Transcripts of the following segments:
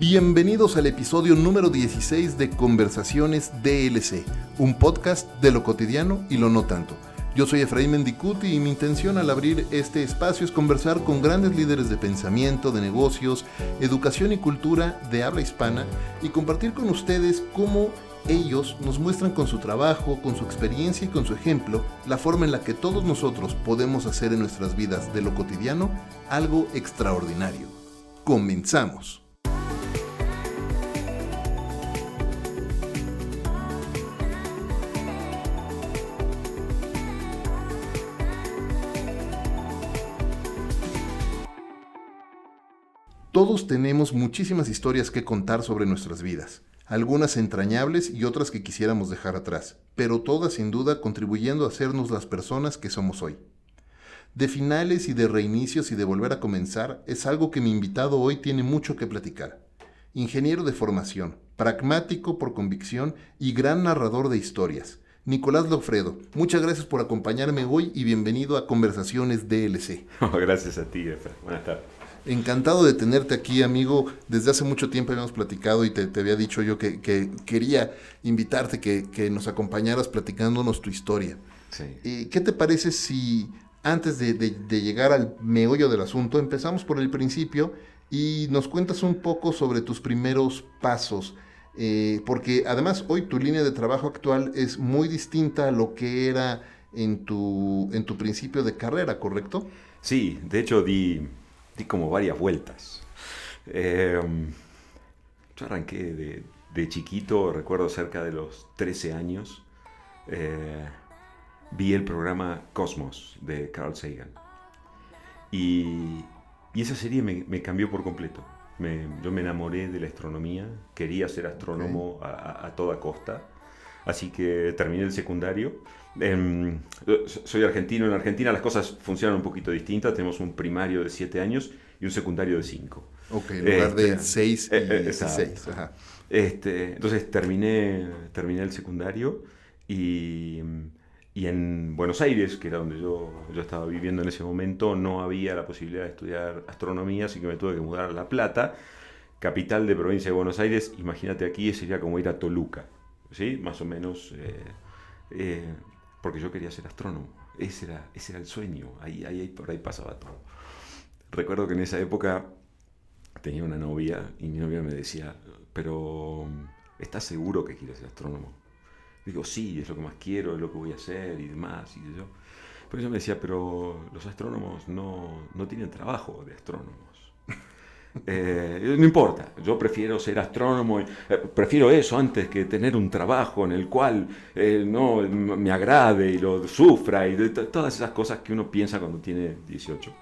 Bienvenidos al episodio número 16 de Conversaciones DLC, un podcast de lo cotidiano y lo no tanto. Yo soy Efraín Mendicuti y mi intención al abrir este espacio es conversar con grandes líderes de pensamiento, de negocios, educación y cultura de habla hispana y compartir con ustedes cómo ellos nos muestran con su trabajo, con su experiencia y con su ejemplo la forma en la que todos nosotros podemos hacer en nuestras vidas de lo cotidiano algo extraordinario. Comenzamos. Todos tenemos muchísimas historias que contar sobre nuestras vidas, algunas entrañables y otras que quisiéramos dejar atrás, pero todas sin duda contribuyendo a hacernos las personas que somos hoy. De finales y de reinicios y de volver a comenzar es algo que mi invitado hoy tiene mucho que platicar. Ingeniero de formación, pragmático por convicción y gran narrador de historias. Nicolás Lofredo, muchas gracias por acompañarme hoy y bienvenido a Conversaciones DLC. gracias a ti, Efe. Buenas tardes. Encantado de tenerte aquí, amigo. Desde hace mucho tiempo habíamos platicado y te, había dicho yo que, quería invitarte, que, nos acompañaras platicándonos tu historia. Sí. ¿Qué te parece si antes de, llegar al meollo del asunto, empezamos por el principio y nos cuentas un poco sobre tus primeros pasos? Eh, porque además hoy tu línea de trabajo actual es muy distinta a lo que era en tu, en tu principio de carrera, ¿correcto? Sí, de hecho di di como varias vueltas. Em, yo arranqué de, chiquito, recuerdo cerca de los 13 años, eh, vi el programa Cosmos de Carl Sagan. Y, esa serie me, cambió por completo. yo me enamoré de la astronomía, quería ser astrónomo a, toda costa, así que terminé el secundario. Em, soy argentino, en Argentina las cosas funcionan un poquito distintas, tenemos un primario de 7 años y un secundario de 5. Ok, en lugar de 6 este, y 16. Eh, este, entonces terminé, terminé el secundario y, y, en Buenos Aires, que era donde yo, yo estaba viviendo en ese momento, no había la posibilidad de estudiar astronomía, así que me tuve que mudar a La Plata, capital de provincia de Buenos Aires. Imagínate aquí, sería como ir a Toluca, ¿sí? Más o menos, eh, eh, porque yo quería ser astrónomo. Ese era, ese era el sueño, ahí, ahí, por ahí pasaba todo recuerdo que en esa época tenía una novia y mi novia me decía, pero ¿estás seguro que quieres ser astrónomo? Digo, sí, es lo que más quiero, es lo que voy a hacer y demás. Y yo. Pero ella me decía, pero los astrónomos no, tienen trabajo de astrónomos. Eh, no importa, yo prefiero ser astrónomo, eh, prefiero eso antes que tener un trabajo en el cual eh, no me agrade y lo sufra y todas esas cosas que uno piensa cuando tiene 18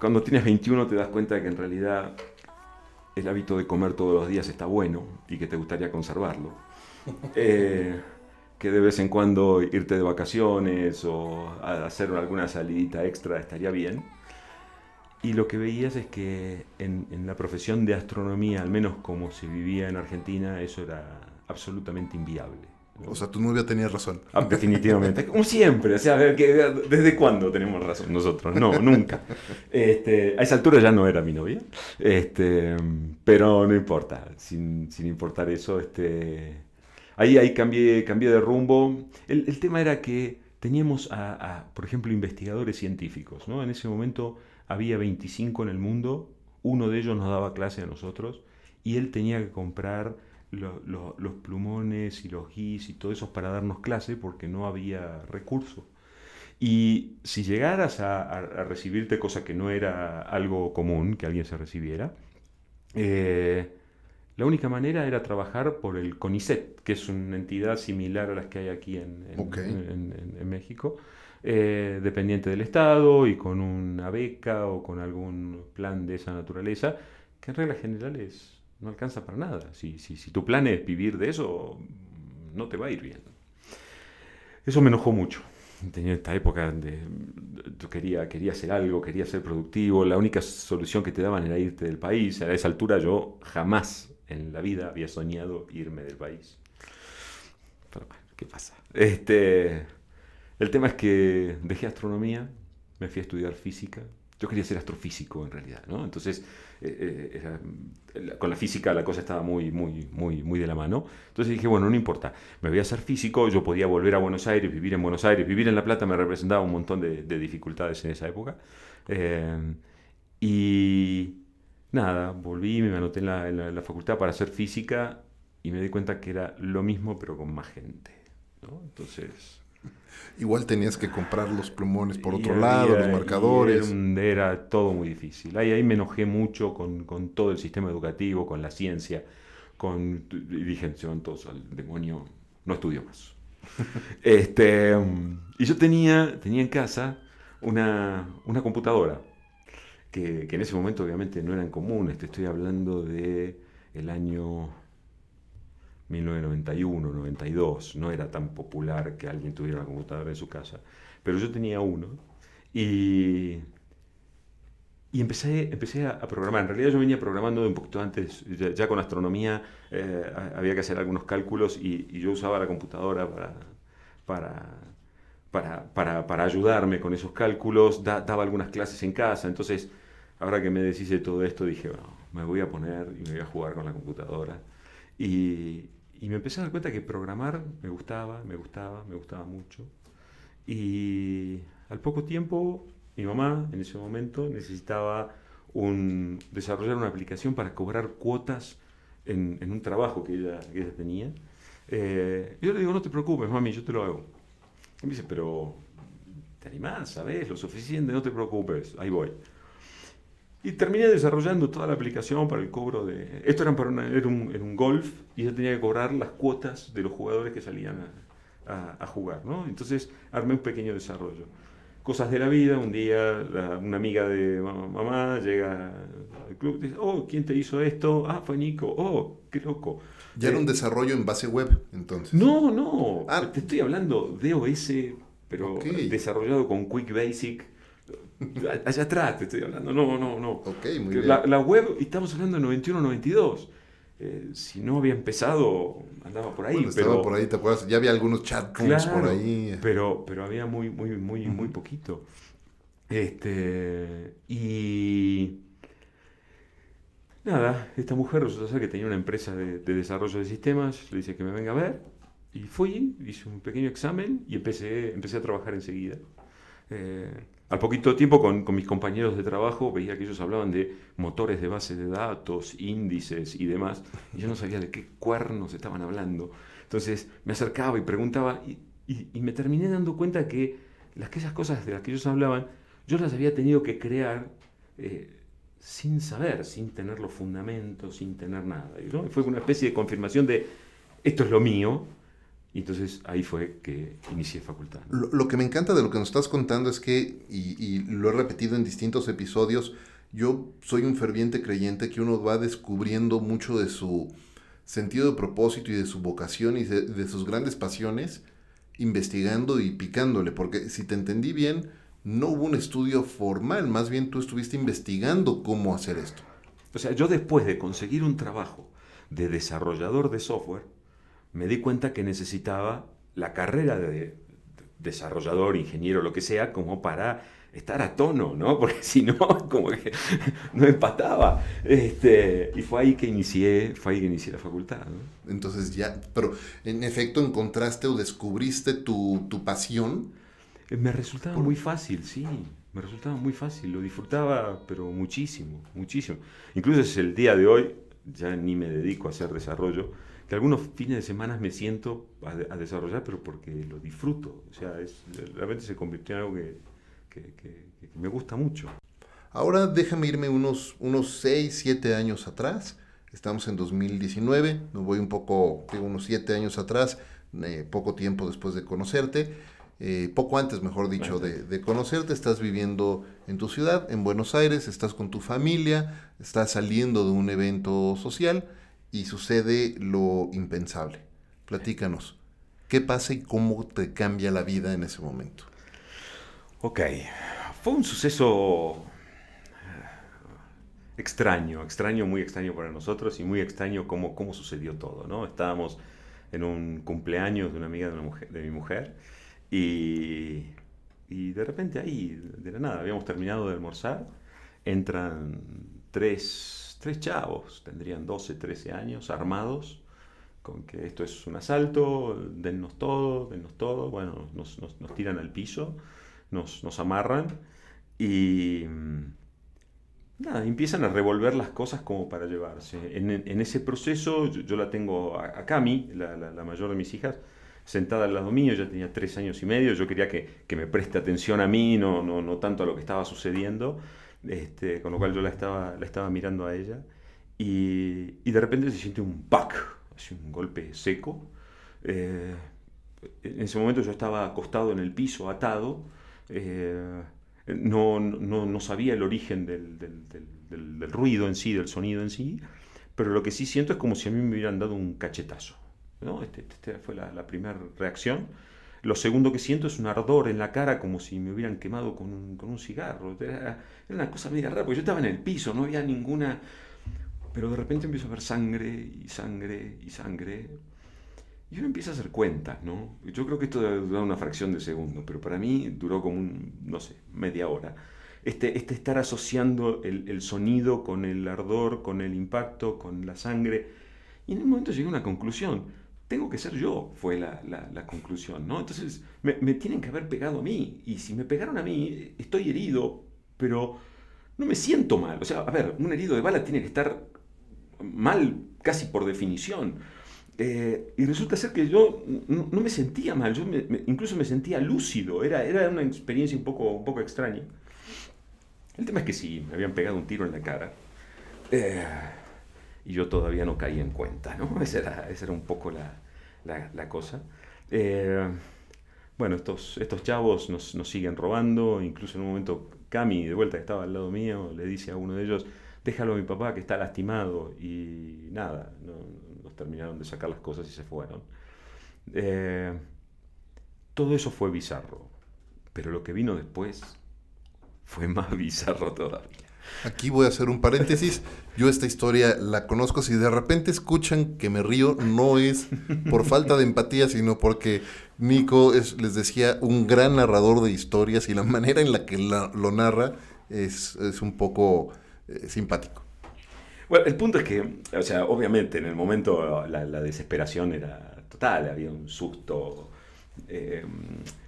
cuando tienes 21 te das cuenta de que en realidad el hábito de comer todos los días está bueno y que te gustaría conservarlo. Que de vez en cuando irte de vacaciones o hacer alguna salidita extra estaría bien. Y lo que veías es que en, en, la profesión de astronomía, al menos como se vivía en Argentina, eso era absolutamente inviable. O sea, tu novia tenía razón. Ah, definitivamente. Como siempre. O sea, ¿desde cuándo tenemos razón nosotros? No, nunca. Este, a esa altura ya no era mi novia. Este, pero no importa. Sin, importar eso, este, ahí, ahí cambié, cambié de rumbo. El, tema era que teníamos a, por ejemplo, investigadores científicos. ¿no? En ese momento había 25 en el mundo. Uno de ellos nos daba clase a nosotros y él tenía que comprar los plumones y los guis y todo eso para darnos clase porque no había recursos. Y si llegaras a, recibirte, cosa que no era algo común que alguien se recibiera, eh, la única manera era trabajar por el CONICET, que es una entidad similar a las que hay aquí en, en, México, eh, dependiente del Estado y con una beca o con algún plan de esa naturaleza, que en reglas generales no alcanza para nada. Si, si, si tu plan es vivir de eso, no te va a ir bien. Eso me enojó mucho tenía esta época donde yo quería, quería hacer algo, quería ser productivo, la única solución que te daban era irte del país. A esa altura yo jamás en la vida había soñado irme del país. Pero bueno, ¿qué pasa? Este, el tema es que dejé astronomía, me fui a estudiar física. Yo quería ser astrofísico en realidad, ¿no? Entonces eh, eh, con la física la cosa estaba muy, muy, muy, muy de la mano. Entonces dije, bueno, no importa, me voy a hacer físico, yo podía volver a Buenos Aires, vivir en Buenos Aires, vivir en La Plata me representaba un montón de, dificultades en esa época. Eh, y nada, volví, me anoté en la, en la, facultad para hacer física y me di cuenta que era lo mismo pero con más gente. Entonces Igual tenías que comprar los plumones por otro lado, los marcadores. Era, todo muy difícil. Ahí, ahí me enojé mucho con, con, todo el sistema educativo, con la ciencia, con, y dije, todos al demonio, no estudio más. este, y yo tenía, tenía en casa una, una computadora, que, que, en ese momento obviamente no eran comunes, te estoy hablando de el año 1991, 92, no era tan popular que alguien tuviera una computadora en su casa, pero yo tenía uno y, y empecé, empecé a, programar. En realidad yo venía programando un poquito antes, ya, con astronomía eh, había que hacer algunos cálculos y, yo usaba la computadora para, para, para, para, ayudarme con esos cálculos, daba algunas clases en casa, entonces ahora que me deshice todo esto dije, bueno, me voy a poner y me voy a jugar con la computadora. Y, y me empecé a dar cuenta que programar me gustaba, me gustaba, me gustaba mucho. Y al poco tiempo, mi mamá en ese momento necesitaba un, desarrollar una aplicación para cobrar cuotas en, un trabajo que ella, que ella tenía. Eh, yo le digo, no te preocupes, mami, yo te lo hago. Y me dice, pero te animás, ¿sabes? Lo suficiente, no te preocupes, ahí voy. Y terminé desarrollando toda la aplicación para el cobro de... Esto era, para era, un, golf y yo tenía que cobrar las cuotas de los jugadores que salían a, jugar, ¿no? Entonces armé un pequeño desarrollo. Cosas de la vida, un día una amiga de mamá, llega al club y dice, oh, ¿quién te hizo esto? Ah, fue Nico, oh, qué loco. Ya era un eh, desarrollo en base web, entonces. No, no, ah. te estoy hablando de OS, pero desarrollado con Quick Basic Allá atrás te estoy hablando. No, no, no. La, web, estamos hablando de 91, 92. Eh, si no había empezado, andaba por ahí. estaba por ahí, ¿te acuerdas? Ya había algunos chat por ahí. Pero, pero había muy, muy, muy, muy poquito. Este, y nada, esta mujer resulta ser que tenía una empresa de, desarrollo de sistemas, le dice que me venga a ver, y fui, hice un pequeño examen y empecé, empecé a trabajar enseguida. Eh, al poquito tiempo con, mis compañeros de trabajo veía que ellos hablaban de motores de base de datos, índices y demás, y yo no sabía de qué cuernos estaban hablando. Entonces me acercaba y preguntaba y, me terminé dando cuenta que las que esas cosas de las que ellos hablaban, yo las había tenido que crear eh, sin saber, sin tener los fundamentos, sin tener nada. Fue una especie de confirmación de esto es lo mío, y entonces ahí fue que inicié facultad. Lo, que me encanta de lo que nos estás contando es que, y, lo he repetido en distintos episodios, yo soy un ferviente creyente que uno va descubriendo mucho de su sentido de propósito y de su vocación y de, sus grandes pasiones investigando y picándole, porque si te entendí bien, no hubo un estudio formal, más bien tú estuviste investigando cómo hacer esto. O sea, yo después de conseguir un trabajo de desarrollador de software, me di cuenta que necesitaba la carrera de desarrollador, ingeniero, lo que sea, como para estar a tono, ¿no? Porque si no, como que no empataba. Este, y fue ahí que inicié, fue ahí que inicié la facultad. Entonces ya, pero en efecto encontraste o descubriste tu, pasión. Eh, me resultaba muy fácil, sí. Me resultaba muy fácil, lo disfrutaba, pero muchísimo, muchísimo. Incluso es el día de hoy, ya ni me dedico a hacer desarrollo, que algunos fines de semana me siento a, desarrollar, pero porque lo disfruto. O sea, es, realmente se convirtió en algo que, me gusta mucho. Ahora déjame irme unos, unos 6, 7 años atrás. Estamos en 2019, me voy un poco, digo, unos 7 años atrás, eh, poco tiempo después de conocerte. Eh, poco antes, mejor dicho, de, conocerte, estás viviendo en tu ciudad, en Buenos Aires, estás con tu familia, estás saliendo de un evento social y sucede lo impensable. Platícanos, ¿qué pasa y cómo te cambia la vida en ese momento? Ok, fue un suceso eh, extraño, extraño, muy extraño para nosotros y muy extraño cómo, cómo sucedió todo, ¿no? Estábamos en un cumpleaños de una amiga de, una mujer, de mi mujer y, de repente ahí, de la nada, habíamos terminado de almorzar, entran tres, tres chavos, tendrían 12, 13 años, armados, con que esto es un asalto, dennos todo, dennos todo, bueno, nos, tiran al piso, nos, amarran y nada, empiezan a revolver las cosas como para llevarse. En, ese proceso yo, la tengo a, a Cami, la, mayor de mis hijas, sentada al lado mío, ya tenía tres años y medio, yo quería que, que me preste atención a mí, no, no, no, tanto a lo que estaba sucediendo, este, con lo cual yo la estaba, la estaba mirando a ella, y, y de repente se siente un pack, un golpe seco. Eh, en ese momento yo estaba acostado en el piso, atado, eh, no, no, no, sabía el origen del, del, del ruido en sí, del sonido en sí, pero lo que sí siento es como si a mí me hubieran dado un cachetazo. ¿No? Esta este fue la, la primera reacción. Lo segundo que siento es un ardor en la cara, como si me hubieran quemado con un, con un cigarro. Era, era, una cosa media rara, porque yo estaba en el piso, no había ninguna... Pero de repente empiezo a ver sangre y sangre y sangre. Y uno empieza a hacer cuentas, ¿no? Yo creo que esto debe una fracción de segundo, pero para mí duró como un, no sé, media hora. Este, este estar asociando el, el sonido con el ardor, con el impacto, con la sangre. Y en un momento llegué a una conclusión tengo que ser yo, fue la, la, la conclusión, ¿no? Entonces, me, me, tienen que haber pegado a mí, y si me pegaron a mí, estoy herido, pero no me siento mal. O sea, a ver, un herido de bala tiene que estar mal casi por definición. Eh, y resulta ser que yo no, no me sentía mal, yo me, me, incluso me sentía lúcido, era, era una experiencia un poco, un poco extraña. El tema es que sí, me habían pegado un tiro en la cara. Eh, y yo todavía no caí en cuenta, ¿no? Esa era, esa era un poco la, la, cosa. Eh, bueno, estos, estos chavos nos, nos, siguen robando, incluso en un momento Cami, de vuelta que estaba al lado mío, le dice a uno de ellos, déjalo a mi papá que está lastimado, y nada, no, nos terminaron de sacar las cosas y se fueron. Eh, todo eso fue bizarro, pero lo que vino después fue más bizarro todavía. Aquí voy a hacer un paréntesis. Yo esta historia la conozco. Si de repente escuchan que me río, no es por falta de empatía, sino porque Nico es, les decía, un gran narrador de historias y la manera en la que lo narra es, es un poco eh, simpático. Bueno, el punto es que, o sea, obviamente en el momento la, la desesperación era total, había un susto. Eh,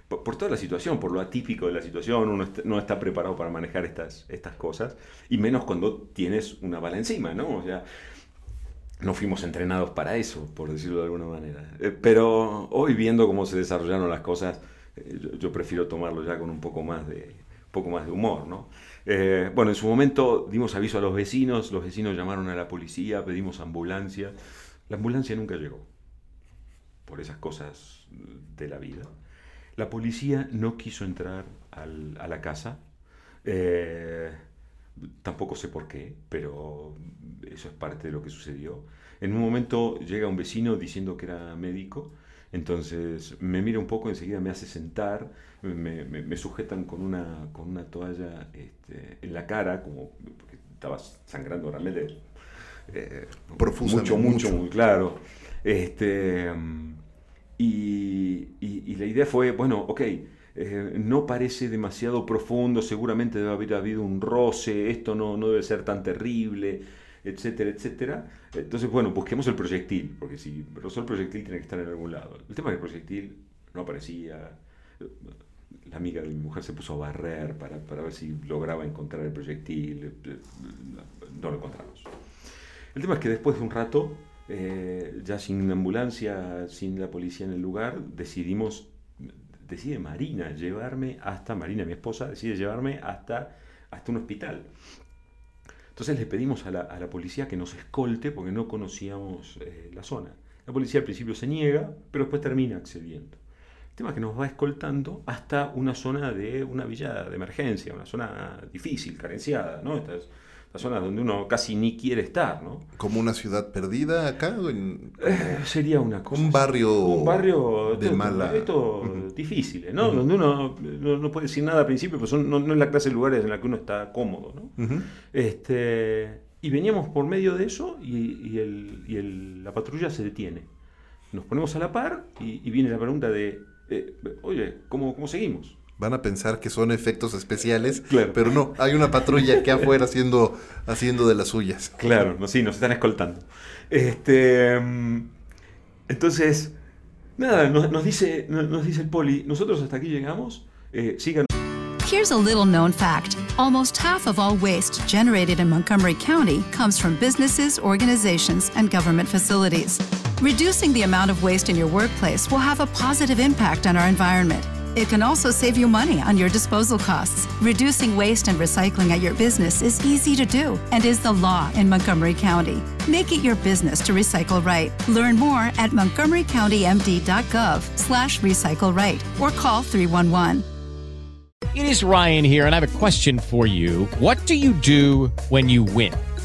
por, toda la situación, por lo atípico de la situación, uno est no está preparado para manejar estas, estas cosas, y menos cuando tienes una bala encima, ¿no? O sea, no fuimos entrenados para eso, por decirlo de alguna manera. Eh, pero hoy viendo cómo se desarrollaron las cosas, eh, yo, yo, prefiero tomarlo ya con un poco más de, poco más de humor, ¿no? Eh, bueno, en su momento dimos aviso a los vecinos, los vecinos llamaron a la policía, pedimos ambulancia. La ambulancia nunca llegó, por esas cosas de la vida. La policía no quiso entrar al, a la casa. Eh, tampoco sé por qué, pero eso es parte de lo que sucedió. En un momento llega un vecino diciendo que era médico, entonces me mira un poco, enseguida me hace sentar, me, me, me sujetan con una, con una toalla este, en la cara, como porque estaba sangrando realmente eh, mucho, mucho, mucho, muy claro. Este, y, la idea fue, bueno, ok, eh, no parece demasiado profundo, seguramente debe haber habido un roce, esto no, debe ser tan terrible, etcétera, etcétera. Entonces, bueno, busquemos el proyectil, porque si rozó el proyectil tiene que estar en algún lado. El tema es que el proyectil no aparecía. La amiga de mi mujer se puso a barrer para, para ver si lograba encontrar el proyectil. No lo encontramos. El tema es que después de un rato, eh, ya sin ambulancia, sin la policía en el lugar, decidimos, decide Marina llevarme hasta, Marina, mi esposa, decide llevarme hasta, hasta un hospital. Entonces le pedimos a la, policía que nos escolte porque no conocíamos eh, la zona. La policía al principio se niega, pero después termina accediendo. El tema es que nos va escoltando hasta una zona de una villa de emergencia, una zona difícil, carenciada, ¿no? La zona donde uno casi ni quiere estar, ¿no? ¿Como una ciudad perdida acá? Eh, sería una cosa. Un barrio, un barrio de mala... Esto difícil, ¿no? Donde uno no, puede decir nada al principio, pues no, es la clase de lugares en la que uno está cómodo, ¿no? este, y veníamos por medio de eso y, el, la patrulla se detiene. Nos ponemos a la par y, viene la pregunta de, eh, oye, ¿cómo, ¿cómo seguimos? Van a pensar que son efectos especiales, pero no, hay una patrulla que afuera haciendo, haciendo de las suyas. Claro, no, sí, nos están escoltando. Este, mm, entonces, nada, nos, dice, nos dice el poli, nosotros hasta aquí llegamos, eh, sigan. Here's a little known fact. Almost half of all waste generated in Montgomery County comes from businesses, organizations, and government facilities. Reducing the amount of waste in your workplace will have a positive impact on our environment. It can also save you money on your disposal costs. Reducing waste and recycling at your business is easy to do and is the law in Montgomery County. Make it your business to recycle right. Learn more at montgomerycountymd.gov slash recycle right or call 311. It is Ryan here, and I have a question for you. What do you do when you win?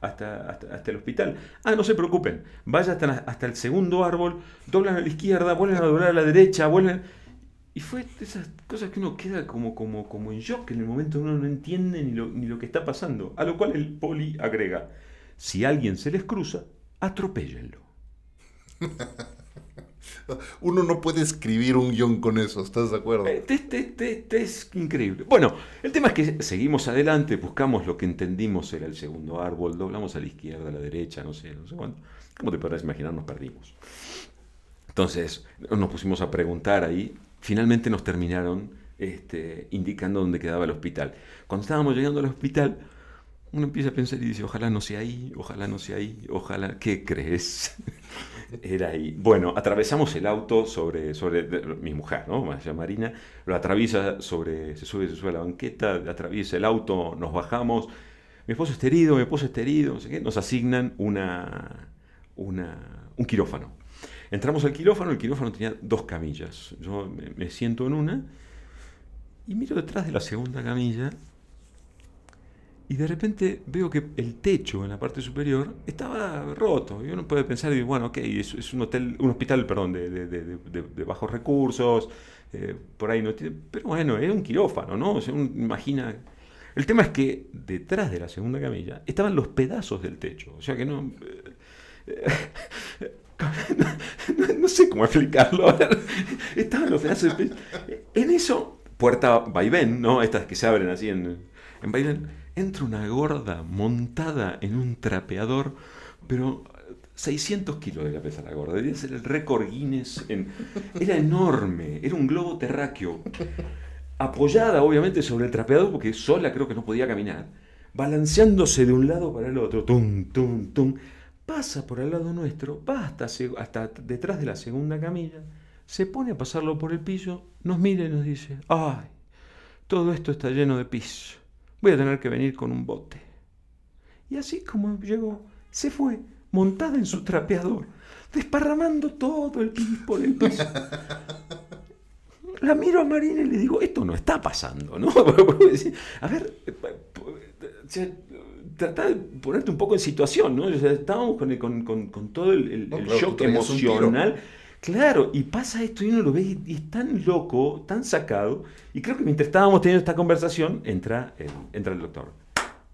hasta, hasta, el hospital? Ah, no se preocupen, vaya hasta, hasta, el segundo árbol, doblan a la izquierda, vuelven a doblar a la derecha, vuelven... Y fue esas cosas que uno queda como, como, como en shock, en el momento uno no entiende ni lo, ni lo que está pasando. A lo cual el poli agrega, si alguien se les cruza, atropéllenlo. Uno no puede escribir un guion con eso, ¿estás de acuerdo? Este, este, es increíble. Bueno, el tema es que seguimos adelante, buscamos lo que entendimos era el segundo árbol, doblamos a la izquierda, a la derecha, no sé, no sé cuánto. ¿Cómo te podrás imaginar? Nos perdimos. Entonces nos pusimos a preguntar ahí. Finalmente nos terminaron este, indicando dónde quedaba el hospital. Cuando estábamos llegando al hospital, uno empieza a pensar y dice, ojalá no sea ahí, ojalá no sea ahí, ojalá, ¿qué crees? Era. Bueno, atravesamos el auto sobre, sobre mi mujer, ¿no? Marina, lo atraviesa sobre, se sube, se sube a la banqueta, atraviesa el auto, nos bajamos. Mi esposo está herido, mi esposo está herido, no sé qué. Nos asignan una, una, un quirófano. Entramos al quirófano, el quirófano tenía dos camillas. Yo me siento en una y miro detrás de la segunda camilla y de repente veo que el techo en la parte superior estaba roto. Y uno puede pensar, bueno, ok, es, un hotel, un hospital, perdón, de, bajos recursos, eh, por ahí no tiene. Pero bueno, es un quirófano, ¿no? O sea, uno imagina. El tema es que detrás de la segunda camilla estaban los pedazos del techo. O sea que no. Eh, no, sé cómo explicarlo. estaban los pedazos del techo. En eso, puerta vaivén, ¿no? Estas que se abren así en, en vaivén entra una gorda montada en un trapeador, pero 600 kilos de la la gorda, debía ser el récord Guinness. Era enorme, era un globo terráqueo, apoyada obviamente sobre el trapeador porque sola creo que no podía caminar, balanceándose de un lado para el otro, tum, tum, tum, pasa por al lado nuestro, va hasta, hasta detrás de la segunda camilla, se pone a pasarlo por el piso, nos mira y nos dice, ay, todo esto está lleno de piso voy a tener que venir con un bote. Y así como llegó, se fue, montada en su trapeador, desparramando todo el pis por el piso. La miro a Marina y le digo, esto no está pasando, ¿no? a ver, trata de ponerte un poco en situación, ¿no? estábamos con, todo el, shock emocional Claro, y pasa esto y uno lo ve y es tan loco, tan sacado. Y creo que mientras estábamos teniendo esta conversación, entra el, entra el doctor.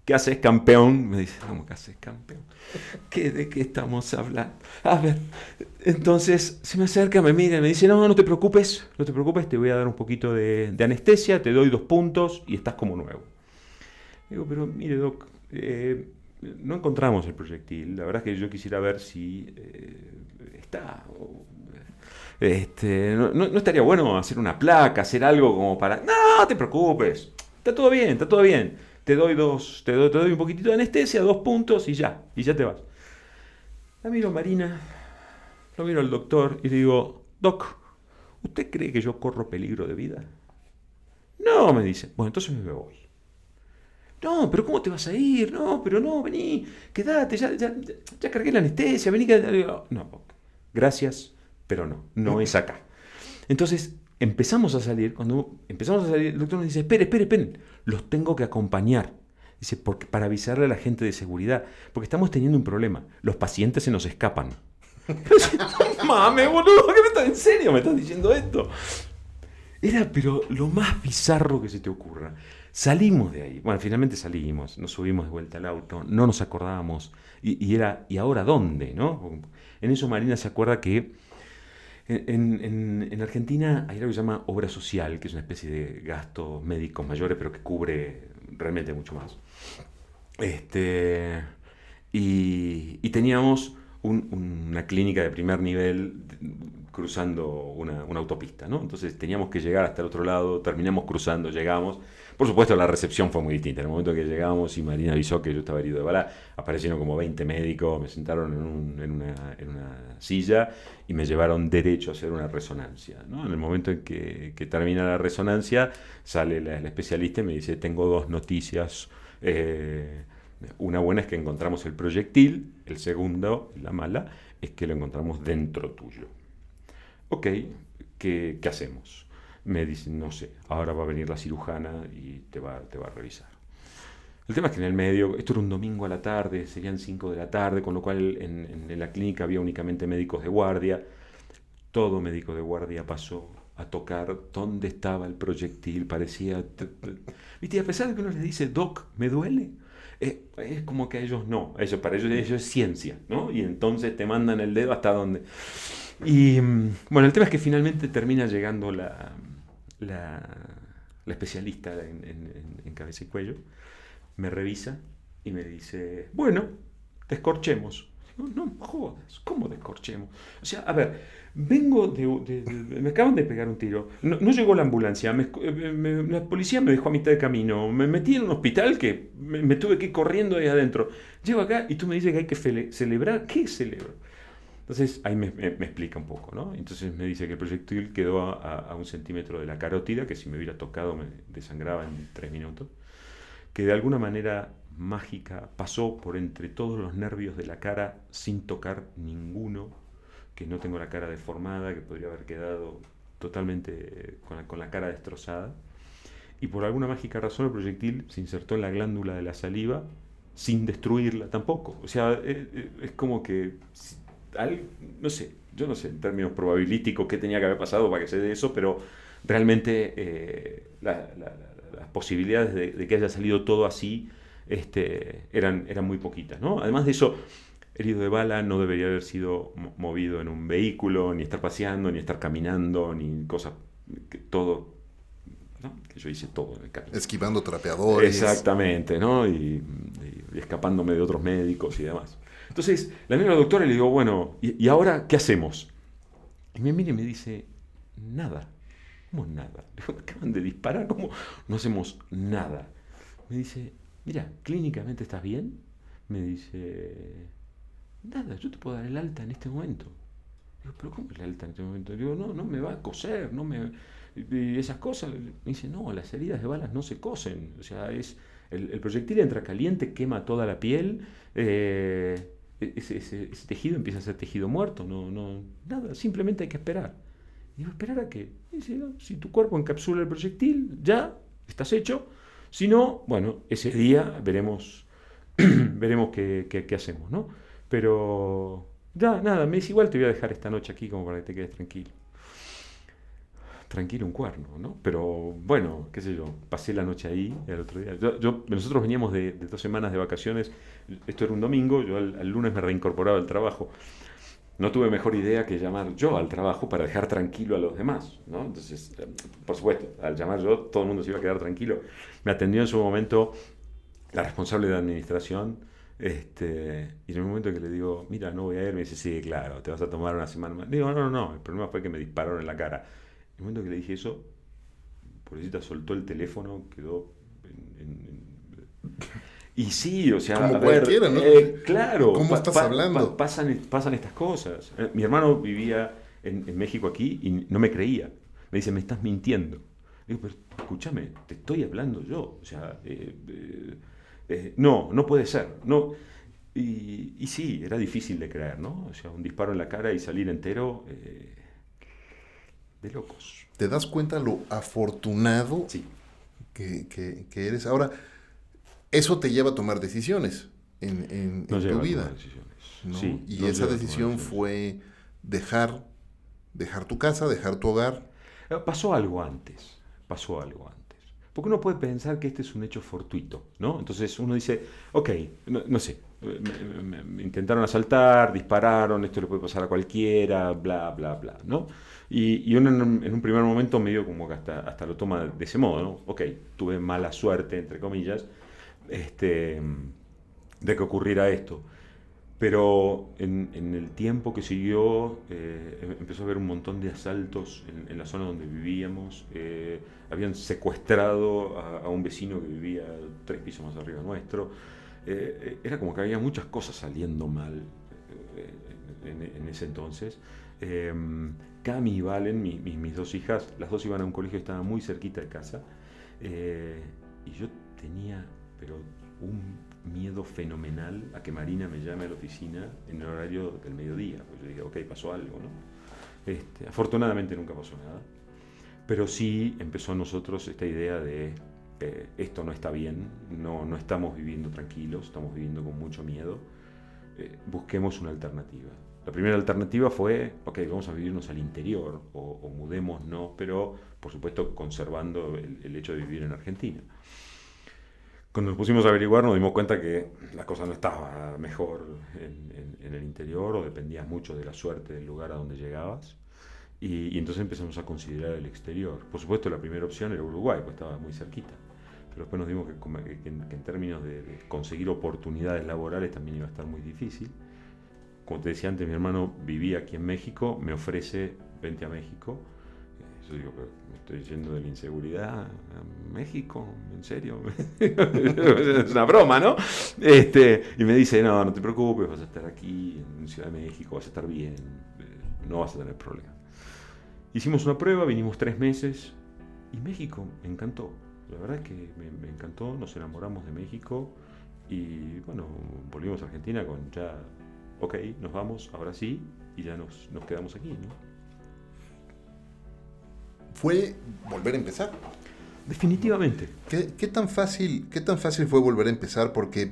¿Qué haces, campeón? Me dice, ¿cómo que haces, campeón? ¿Qué, ¿De qué estamos hablando? A ver, entonces se me acerca, me mira y me dice, no, no te preocupes, no te preocupes, te voy a dar un poquito de, anestesia, te doy dos puntos y estás como nuevo. Digo, pero mire, Doc, eh, no encontramos el proyectil. La verdad es que yo quisiera ver si eh, está. Este, no, no, estaría bueno hacer una placa, hacer algo como para. No, te preocupes. Está todo bien, está todo bien te doy dos, te doy, te doy un poquitito de anestesia, dos puntos y ya, y ya te vas. La miro Marina, lo miro al doctor y le digo, Doc, ¿usted cree que yo corro peligro de vida? No, me dice. Bueno, entonces me voy. No, pero ¿cómo te vas a ir? No, pero no, vení, quédate, ya, ya, cargué la anestesia, vení, quédate. No, gracias, pero no, no es acá. Entonces, empezamos a salir, cuando empezamos a salir, el doctor nos dice, espere, espere, espere, los tengo que acompañar. Dice, porque, para avisarle a la gente de seguridad, porque estamos teniendo un problema, los pacientes se nos escapan. Mame, boludo, ¿qué me estás, en serio me estás diciendo esto? Era, pero lo más bizarro que se te ocurra. Salimos de ahí. Bueno, finalmente salimos, nos subimos de vuelta al auto, no nos acordábamos. Y, y era, ¿y ahora dónde? ¿no? En eso Marina se acuerda que en, Argentina hay algo que se llama obra social, que es una especie de gastos médicos mayores, pero que cubre realmente mucho más. Este, y, teníamos una clínica de primer nivel cruzando una, una, autopista, ¿no? Entonces teníamos que llegar hasta el otro lado, terminamos cruzando, llegamos, por supuesto, la recepción fue muy distinta. En el momento que llegamos y Marina avisó que yo estaba herido de bala, aparecieron como 20 médicos, me sentaron en, una, silla y me llevaron derecho a hacer una resonancia. En el momento en que, termina la resonancia, sale la, especialista y me dice, tengo dos noticias. Eh, una buena es que encontramos el proyectil, el segundo, la mala, es que lo encontramos dentro tuyo. Ok, ¿qué, qué hacemos? Me dicen, no sé, ahora va a venir la cirujana y te va, te va a revisar. El tema es que en el medio, esto era un domingo a la tarde, serían 5 de la tarde, con lo cual en, la clínica había únicamente médicos de guardia. Todo médico de guardia pasó a tocar dónde estaba el proyectil, parecía... ¿Viste? a pesar de que uno les dice, Doc, ¿me duele? Eh, es como que a ellos no, eso, para ellos, ellos es ciencia, ¿no? Y entonces te mandan el dedo hasta donde... Y mm, bueno, el tema es que finalmente termina llegando la, la, especialista en, cabeza y cuello, me revisa y me dice, bueno, descorchemos. No, no jodas, ¿cómo descorchemos? O sea, a ver, vengo de, me acaban de pegar un tiro, no, llegó la ambulancia, la policía me dejó a mitad de camino, me metí en un hospital que me, tuve que ir corriendo ahí adentro. Llego acá y tú me dices que hay que celebrar, ¿qué celebro? Entonces ahí me, explica un poco, ¿no? Entonces me dice que el proyectil quedó a, un centímetro de la carótida, que si me hubiera tocado me desangraba en tres minutos, que de alguna manera mágica pasó por entre todos los nervios de la cara sin tocar ninguno, que no tengo la cara deformada, que podría haber quedado totalmente con la, con la cara destrozada, y por alguna mágica razón el proyectil se insertó en la glándula de la saliva sin destruirla tampoco. O sea, eh, eh, es como que no sé, yo no sé en términos probabilísticos qué tenía que haber pasado para que se dé eso, pero realmente eh, las posibilidades de, que haya salido todo así este, eran, eran muy poquitas. ¿no? Además de eso, herido de bala no debería haber sido movido en un vehículo, ni estar paseando, ni estar caminando, ni cosas, todo, que yo hice todo en el camino. Esquivando trapeadores. Exactamente, ¿no? y escapándome de otros médicos y demás. Entonces, la miro al doctor y le digo, bueno, ¿y, ahora qué hacemos? Y me mira y me dice, nada. ¿Cómo nada? Le digo, acaban de disparar, ¿cómo no hacemos nada? Me dice, mira, clínicamente estás bien. Me dice, nada, yo te puedo dar el alta en este momento. Digo, pero ¿cómo el alta en este momento? Digo, no, no me va a coser, no me... Y esas cosas. Me dice, no, las heridas de balas no se cosen. O sea, es... El, proyectil entra caliente, quema toda la piel. Eh, e-, ese, tejido empieza a ser tejido muerto, no, no, nada, simplemente hay que esperar. Y ¿esperar a qué? si tu cuerpo encapsula el proyectil, ya, estás hecho. Si no, bueno, ese día veremos, veremos qué, qué, hacemos, ¿no? Pero, ya, nada, me dice igual te voy a dejar esta noche aquí como para que te quedes tranquilo. Tranquilo un cuerno, ¿no? Pero bueno, qué sé yo, pasé la noche ahí el otro día. Yo, nosotros veníamos de, dos semanas de vacaciones, esto era un domingo, yo al, lunes me reincorporaba al trabajo. No tuve mejor idea que llamar yo al trabajo para dejar tranquilo a los demás, ¿no? Entonces, eh, por supuesto, al llamar yo, todo el mundo se iba a quedar tranquilo. Me atendió en su momento la responsable de administración, este, y en el momento que le digo, mira, no voy a ir, me dice, sí, claro, te vas a tomar una semana más. Digo, no, no, no, el problema fue que me dispararon en la cara. En el momento que le dije eso, pobrecita soltó el teléfono, quedó en, y sí, o sea, Como cualquiera, ¿no? Eh, claro. ¿Cómo estás hablando? pasan, pasan estas cosas. Eh, mi hermano vivía en, México aquí y no me creía. Me dice, me estás mintiendo. digo, pero escúchame, te estoy hablando yo. O sea, eh, no, no puede ser. No. Y, sí, era difícil de creer, ¿no? O sea, un disparo en la cara y salir entero eh, de locos. ¿Te das cuenta lo afortunado que, eres? Ahora, eso te lleva a tomar decisiones en, tu vida. y esa decisión fue dejar, dejar tu casa, dejar tu hogar. Eh, pasó algo antes, pasó algo antes. Porque uno puede pensar que este es un hecho fortuito, ¿no? Entonces uno dice, ok, no, sé, me, intentaron asaltar, dispararon, esto le puede pasar a cualquiera, bla, bla, bla, ¿no? Y, uno en, un primer momento medio como que hasta, hasta lo toma de ese modo, ¿no? Ok, tuve mala suerte, entre comillas, este, de que ocurriera esto. Pero en, el tiempo que siguió eh, em, empezó a haber un montón de asaltos en, la zona donde vivíamos. Eh, habían secuestrado a, un vecino que vivía tres pisos más arriba nuestro. Eh, era como que había muchas cosas saliendo mal en, ese entonces. Em, Cami y Valen, mis dos hijas, las dos iban a un colegio que estaba muy cerquita de casa. y yo tenía, pero un miedo fenomenal a que Marina me llame a la oficina en el horario del mediodía. Pues yo dije, ok, pasó algo, ¿no? Este, afortunadamente nunca pasó nada. Pero sí empezó a nosotros esta idea de eh, esto no está bien, no, no estamos viviendo tranquilos, estamos viviendo con mucho miedo, eh, busquemos una alternativa. La primera alternativa fue, ok, vamos a vivirnos al interior o, o mudémonos, pero por supuesto conservando el hecho de vivir en Argentina. Cuando nos pusimos a averiguar nos dimos cuenta que la cosa no estaba mejor en, el interior o dependía mucho de la suerte del lugar a donde llegabas. Y, entonces empezamos a considerar el exterior. Por supuesto la primera opción era Uruguay, pues estaba muy cerquita. Pero después nos dimos que, en, términos de, conseguir oportunidades laborales también iba a estar muy difícil. Como te decía antes, mi hermano vivía aquí en México, me ofrece, vente a México yo digo, pero me estoy yendo de la inseguridad México, ¿en serio? es una broma, ¿no? Este, y me dice, no, no te preocupes, vas a estar aquí en Ciudad de México, vas a estar bien, eh, no vas a tener problemas. Hicimos una prueba, vinimos tres meses y México me encantó. La verdad es que me, encantó, nos enamoramos de México y bueno, volvimos a Argentina con ya, ok, nos vamos, ahora sí, y ya nos, nos quedamos aquí, ¿no? fue volver a empezar. Definitivamente. ¿Qué, tan fácil, ¿Qué tan fácil fue volver a empezar? Porque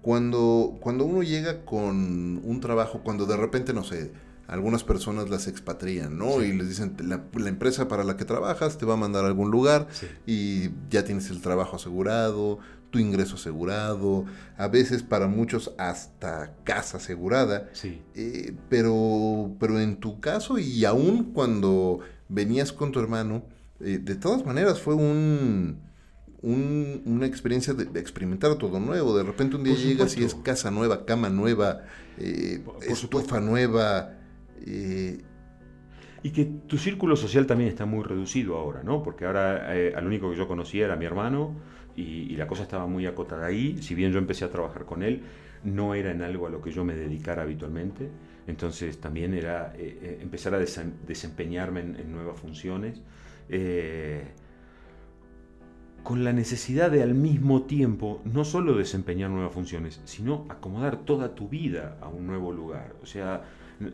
cuando, cuando uno llega con un trabajo, cuando de repente, no sé, algunas personas las expatrian, ¿no? Y les dicen, la, empresa para la que trabajas te va a mandar a algún lugar y ya tienes el trabajo asegurado, tu ingreso asegurado, a veces para muchos hasta casa asegurada. Sí. Eh, pero, pero en tu caso y aún cuando venías con tu hermano, eh, de todas maneras fue un, una experiencia de, experimentar todo nuevo. De repente un día llegas y es casa nueva, cama nueva, eh, estufa nueva. Eh, y que tu círculo social también está muy reducido ahora, ¿no? Porque ahora eh, al único que yo conocía era mi hermano y, y, la cosa estaba muy acotada ahí. Si bien yo empecé a trabajar con él, no era en algo a lo que yo me dedicara habitualmente. Entonces también era eh, eh, empezar a desempeñarme en, nuevas funciones, con la necesidad de al mismo tiempo no solo desempeñar nuevas funciones, sino acomodar toda tu vida a un nuevo lugar. O sea,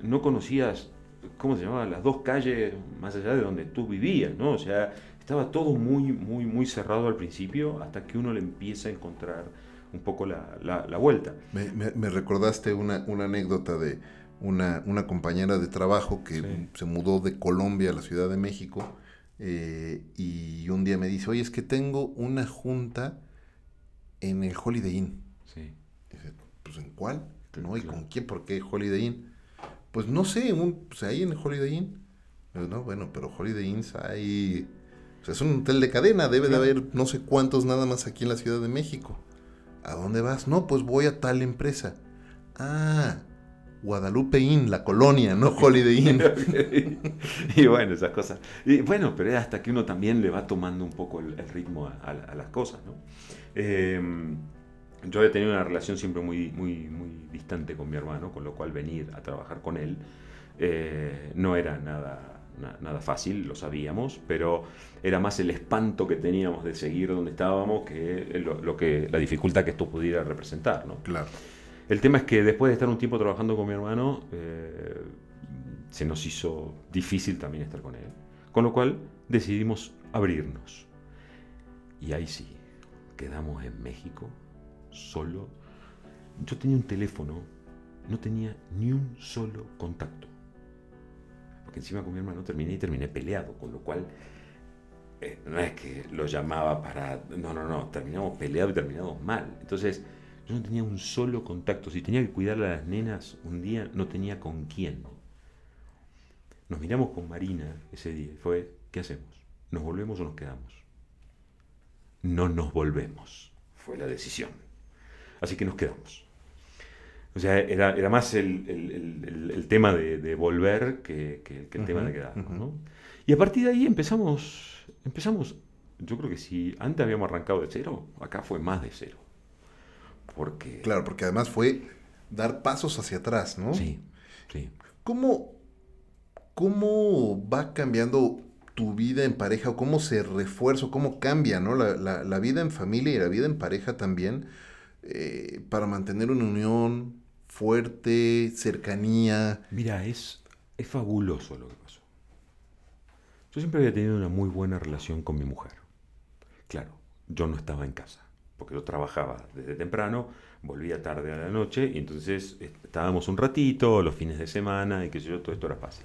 no conocías, ¿cómo se llamaba? Las dos calles más allá de donde tú vivías, ¿no? O sea, estaba todo muy, muy, muy cerrado al principio hasta que uno le empieza a encontrar un poco la, vuelta. Me, recordaste una, una anécdota de una, una compañera de trabajo que se mudó de Colombia a la Ciudad de México eh, y un día me dice, oye, es que tengo una junta en el Holiday Inn. Sí. Dice, pues ¿en cuál? ¿No? ¿Y claro. con quién? ¿Por qué Holiday Inn? Pues no sé, un, pues ahí en el Holiday Inn. No, bueno, pero Holiday Inns hay... O sea, es un hotel de cadena, debe de haber no sé cuántos nada más aquí en la Ciudad de México. ¿A dónde vas? No, pues voy a tal empresa. Ah, Guadalupe Inn, la colonia, no Holiday Inn. y bueno, esas cosas. Y bueno, pero es hasta que uno también le va tomando un poco el, el ritmo a, a- a las cosas, ¿no? Eh, yo he tenido una relación siempre muy, muy, muy distante con mi hermano, con lo cual venir a trabajar con él eh, no era nada, na- nada fácil, lo sabíamos, pero era más el espanto que teníamos de seguir donde estábamos que lo, lo que la dificultad que esto pudiera representar, ¿no? Claro. El tema es que después de estar un tiempo trabajando con mi hermano, eh, se nos hizo difícil también estar con él. Con lo cual decidimos abrirnos. Y ahí sí, quedamos en México, solo. Yo tenía un teléfono, no tenía ni un solo contacto. Porque encima con mi hermano terminé y terminé peleado, con lo cual eh, no es que lo llamaba para... No, no, no, terminamos peleados y terminamos mal. Entonces, yo no tenía un solo contacto. Si tenía que cuidar a las nenas un día, no tenía con quién. Nos miramos con Marina ese día fue, ¿qué hacemos? ¿Nos volvemos o nos quedamos? No nos volvemos, fue la decisión. Así que nos quedamos. O sea, era, era más el, el- el- el- el tema de, de volver que, que- que el tema de quedarnos. ¿no? Y a partir de ahí empezamos, empezamos, yo creo que si antes habíamos arrancado de cero, acá fue más de cero. Porque... Claro, porque además fue dar pasos hacia atrás, ¿no? Sí, sí. ¿Cómo, ¿Cómo va cambiando tu vida en pareja o cómo se refuerza, o cómo cambia ¿no? la, la- la vida en familia y la vida en pareja también eh, para mantener una unión fuerte, cercanía? Mira, es, es fabuloso lo que pasó. Yo siempre había tenido una muy buena relación con mi mujer. Claro, yo no estaba en casa, porque yo trabajaba desde temprano, volvía tarde a la noche, y entonces eh, estábamos un ratito, los fines de semana, y sé yo, todo esto era fácil.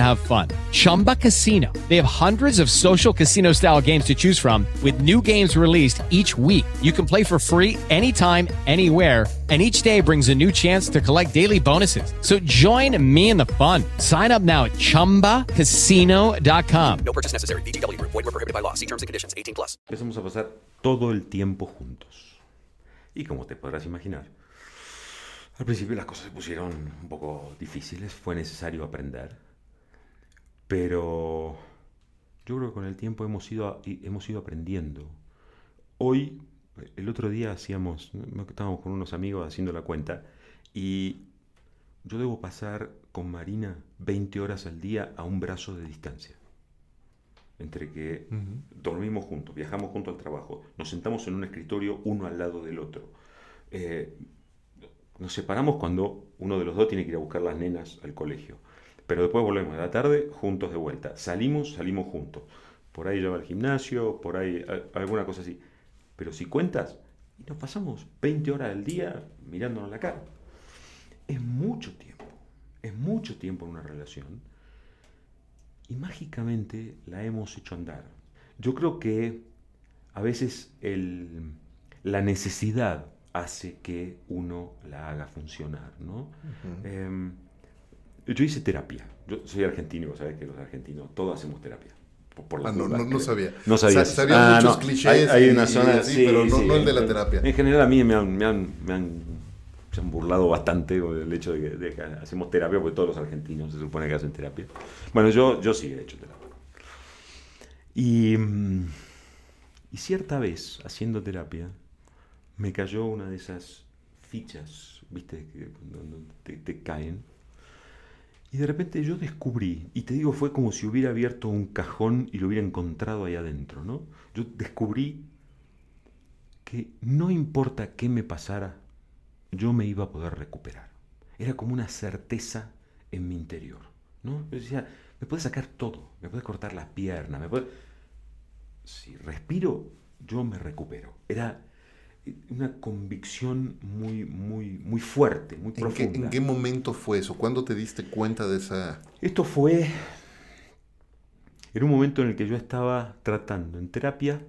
have fun Chumba Casino. They have hundreds of social casino style games to choose from, with new games released each week. You can play for free anytime, anywhere. And each day brings a new chance to collect daily bonuses. So join me in the fun. Sign up now at chumbacasino.com. No purchase necessary. VGW Group. Void were prohibited by law. See terms and conditions. 18 plus. empezamos a pasar todo el tiempo juntos. Y como te podrás imaginar, al principio las cosas se pusieron un poco difíciles, fue necesario aprender. Pero yo creo que con el tiempo hemos ido, hemos ido aprendiendo. Hoy, el otro día hacíamos, estábamos con unos amigos haciendo la cuenta y yo debo pasar con Marina 20 horas al día a un brazo de distancia entre que dormimos juntos, viajamos juntos al trabajo, nos sentamos en un escritorio uno al lado del otro. Eh, nos separamos cuando uno de los dos tiene que ir a buscar las nenas al colegio. Pero después volvemos a la tarde juntos de vuelta. Salimos, salimos juntos. Por ahí lleva al gimnasio, por ahí a- alguna cosa así. Pero si cuentas, y nos pasamos 20 horas al día mirándonos la cara. Es mucho tiempo. Es mucho tiempo en una relación y mágicamente la hemos hecho andar. Yo creo que a veces el- la necesidad hace que uno la haga funcionar, ¿no? Yo hice terapia. Yo soy argentino, vos sabés que los argentinos todos hacemos terapia. Por, Ah, no, no- no sabía. No sabía. Sa- sabía muchos clichés Hay, una y zona así, pero no- no el de la terapia. En general a mí me han, me han, me han- se han burlado bastante del hecho de que, de que hacemos terapia, porque todos los argentinos se supone que hacen terapia. Bueno, yo, yo sí he hecho terapia. Y, mm, Y cierta vez, haciendo terapia, me cayó una de esas fichas, viste, que te caen. Y de repente yo descubrí, y te digo, fue como si hubiera abierto un cajón y lo hubiera encontrado ahí adentro, ¿no? Yo descubrí que no importa qué me pasara, yo me iba a poder recuperar. Era como una certeza en mi interior, ¿no? Yo decía, me puede sacar todo, me puede cortar las piernas, me puede... Si respiro, yo me recupero. Era una convicción muy, muy, muy fuerte, muy ¿En qué. ¿En qué momento fue eso? ¿Cuándo te diste cuenta de esa... Esto fue en un momento en el que yo estaba tratando en terapia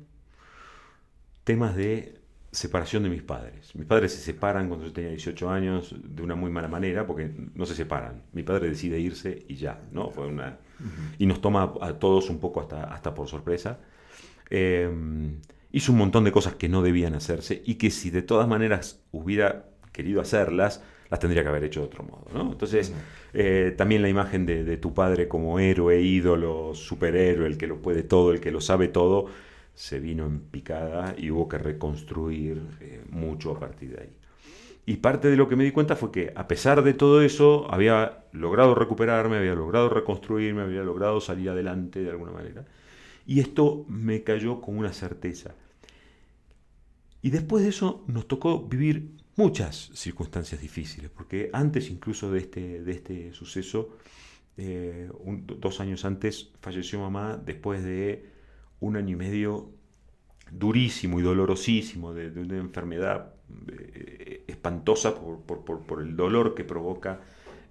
temas de separación de mis padres. Mis padres se separan cuando yo tenía 18 años de una muy mala manera porque no se separan. Mi padre decide irse y ya, ¿no? Fue una y nos toma a todos un poco hasta, hasta por sorpresa. Eh, hizo un montón de cosas que no debían hacerse y que si de todas maneras hubiera querido hacerlas, las tendría que haber hecho de otro modo. ¿no? Entonces, eh, también la imagen de, de, tu padre como héroe, ídolo, superhéroe, el que lo puede todo, el que lo sabe todo, se vino en picada y hubo que reconstruir eh, mucho a partir de ahí. Y parte de lo que me di cuenta fue que a pesar de todo eso, había logrado recuperarme, había logrado reconstruirme, había logrado salir adelante de alguna manera. Y esto me cayó con una certeza. Y después de eso nos tocó vivir muchas circunstancias difíciles, porque antes incluso de este, de este suceso, eh, dos años antes, falleció mamá después de un año y medio durísimo y dolorosísimo de, una enfermedad eh, espantosa por, por, por, el dolor que provoca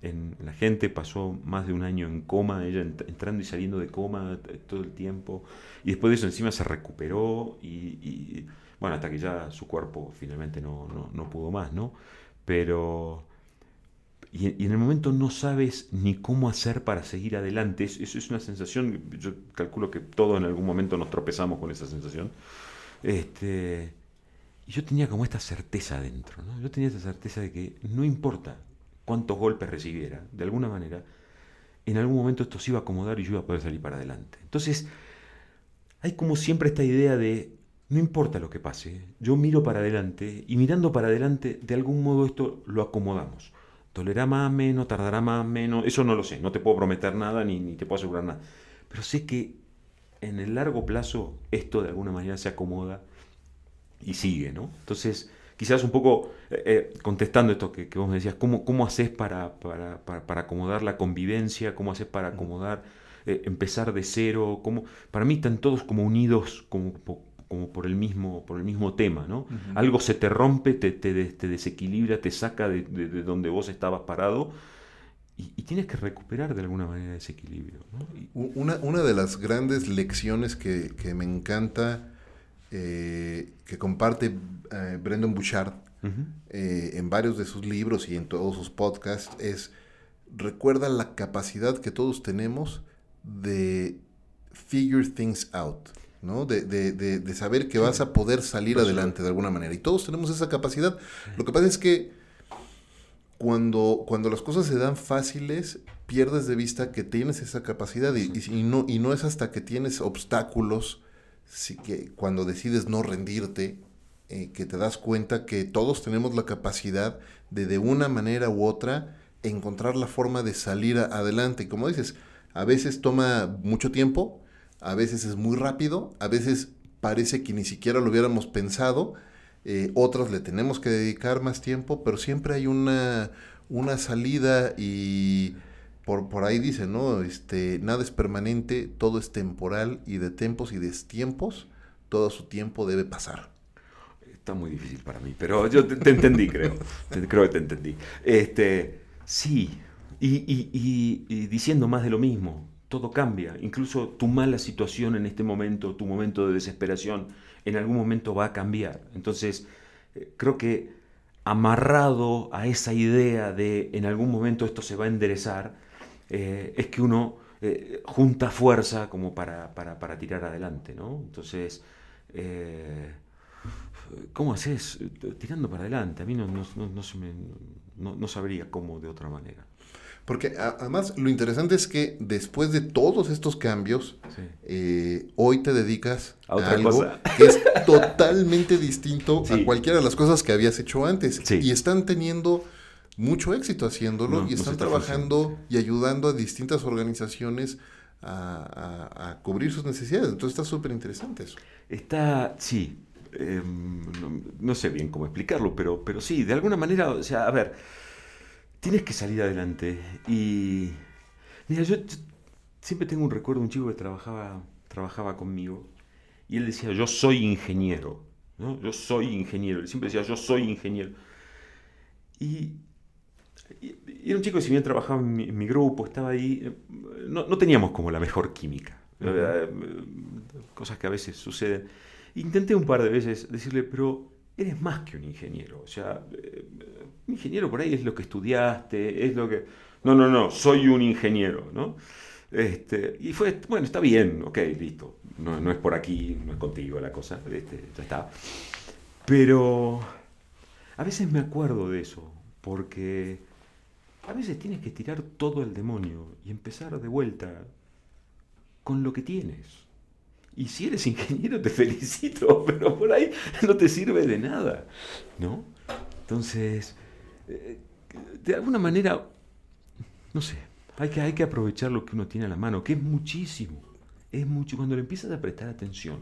en la gente. Pasó más de un año en coma, ella entrando y saliendo de coma todo el tiempo. Y después de eso encima se recuperó y bueno, hasta que ya su cuerpo finalmente no, no, no pudo más, ¿no? Pero... Y, en el momento no sabes ni cómo hacer para seguir adelante. Eso es, una sensación, yo calculo que todos en algún momento nos tropezamos con esa sensación. Este, y yo tenía como esta certeza adentro, ¿no? Yo tenía esta certeza de que no importa cuántos golpes recibiera, de alguna manera, en algún momento esto se iba a acomodar y yo iba a poder salir para adelante. Entonces, hay como siempre esta idea de, no importa lo que pase, yo miro para adelante y mirando para adelante, de algún modo esto lo acomodamos. Tolerará más, menos, tardará más, menos, eso no lo sé, no te puedo prometer nada ni, ni te puedo asegurar nada. Pero sé que en el largo plazo esto de alguna manera se acomoda y sigue, ¿no? Entonces, quizás un poco eh, eh, contestando esto que, que, vos me decías, ¿cómo, cómo haces para, para, para, para, acomodar la convivencia? ¿Cómo haces para acomodar, eh, empezar de cero? ¿Cómo? Para mí están todos como unidos, como, como por, el mismo, por el mismo tema, ¿no? Uh -huh. Algo se te rompe, te, te, te desequilibra, te saca de, de, de, donde vos estabas parado. Y, y, tienes que recuperar de alguna manera ese equilibrio. ¿no? Y, una, una de las grandes lecciones que, que me encanta eh, que comparte eh, Brendan Bouchard uh -huh. eh, en varios de sus libros y en todos sus podcasts es recuerda la capacidad que todos tenemos de figure things out, ¿no? De, de, de, de saber que vas a poder salir Pero adelante de alguna manera. Y todos tenemos esa capacidad. Lo que pasa es que cuando, cuando las cosas se dan fáciles, pierdes de vista que tienes esa capacidad y, y, y no, y no es hasta que tienes obstáculos que cuando decides no rendirte, eh, que te das cuenta que todos tenemos la capacidad de de una manera u otra encontrar la forma de salir a, adelante. Y como dices, a veces toma mucho tiempo, a veces es muy rápido, a veces parece que ni siquiera lo hubiéramos pensado, eh, otras le tenemos que dedicar más tiempo, pero siempre hay una, una salida y por, por ahí dice, ¿no? Este, nada es permanente, todo es temporal y de tiempos y destiempos, todo su tiempo debe pasar. Está muy difícil para mí, pero yo te, te entendí, creo. creo que te entendí. Este, sí, y, y, y, diciendo más de lo mismo, todo cambia. Incluso tu mala situación en este momento, tu momento de desesperación, en algún momento va a cambiar. Entonces, eh, creo que amarrado a esa idea de en algún momento esto se va a enderezar, eh, es que uno eh, junta fuerza como para, tirar adelante, ¿no? Entonces, eh, ¿cómo haces? Tirando para adelante. A mí no, no, no, no sabría cómo de otra manera. Porque a- además lo interesante es que después de todos estos cambios, Sí. eh, hoy te dedicas A a, otra algo cosa. que es totalmente distinto Sí. a cualquiera de las cosas que habías hecho antes. Sí. Y están teniendo mucho éxito haciéndolo No, y están está trabajando y ayudando a distintas organizaciones a, a- a cubrir sus necesidades. Entonces está súper interesante eso. Está, sí, eh, no, no sé bien cómo explicarlo, pero, pero sí, de alguna manera, o sea, a ver, tienes que salir adelante. Y, mira, yo, yo siempre tengo un recuerdo de un chico que trabajaba, trabajaba conmigo y él decía, yo soy ingeniero, ¿no? Yo soy ingeniero, él siempre decía, yo soy ingeniero. Y, y- y era un chico que si bien trabajaba en mi, en mi grupo, estaba ahí, eh, no, no teníamos como la mejor química. Eh, Cosas que a veces suceden. Intenté un par de veces decirle, pero eres más que un ingeniero. O sea, eh, ingeniero por ahí es lo que estudiaste, es lo que... No, no, no, soy un ingeniero, ¿no? Este, y fue, bueno, está bien, ok, listo. No, no es por aquí, no es contigo la cosa, este, ya está. Pero a veces me acuerdo de eso, porque a veces tienes que tirar todo el demonio y empezar de vuelta con lo que tienes. Y si eres ingeniero te felicito, pero por ahí no te sirve de nada, ¿no? Entonces, de alguna manera, no sé, hay que, hay que aprovechar lo que uno tiene a la mano, que es muchísimo, es mucho. Cuando le empiezas a prestar atención,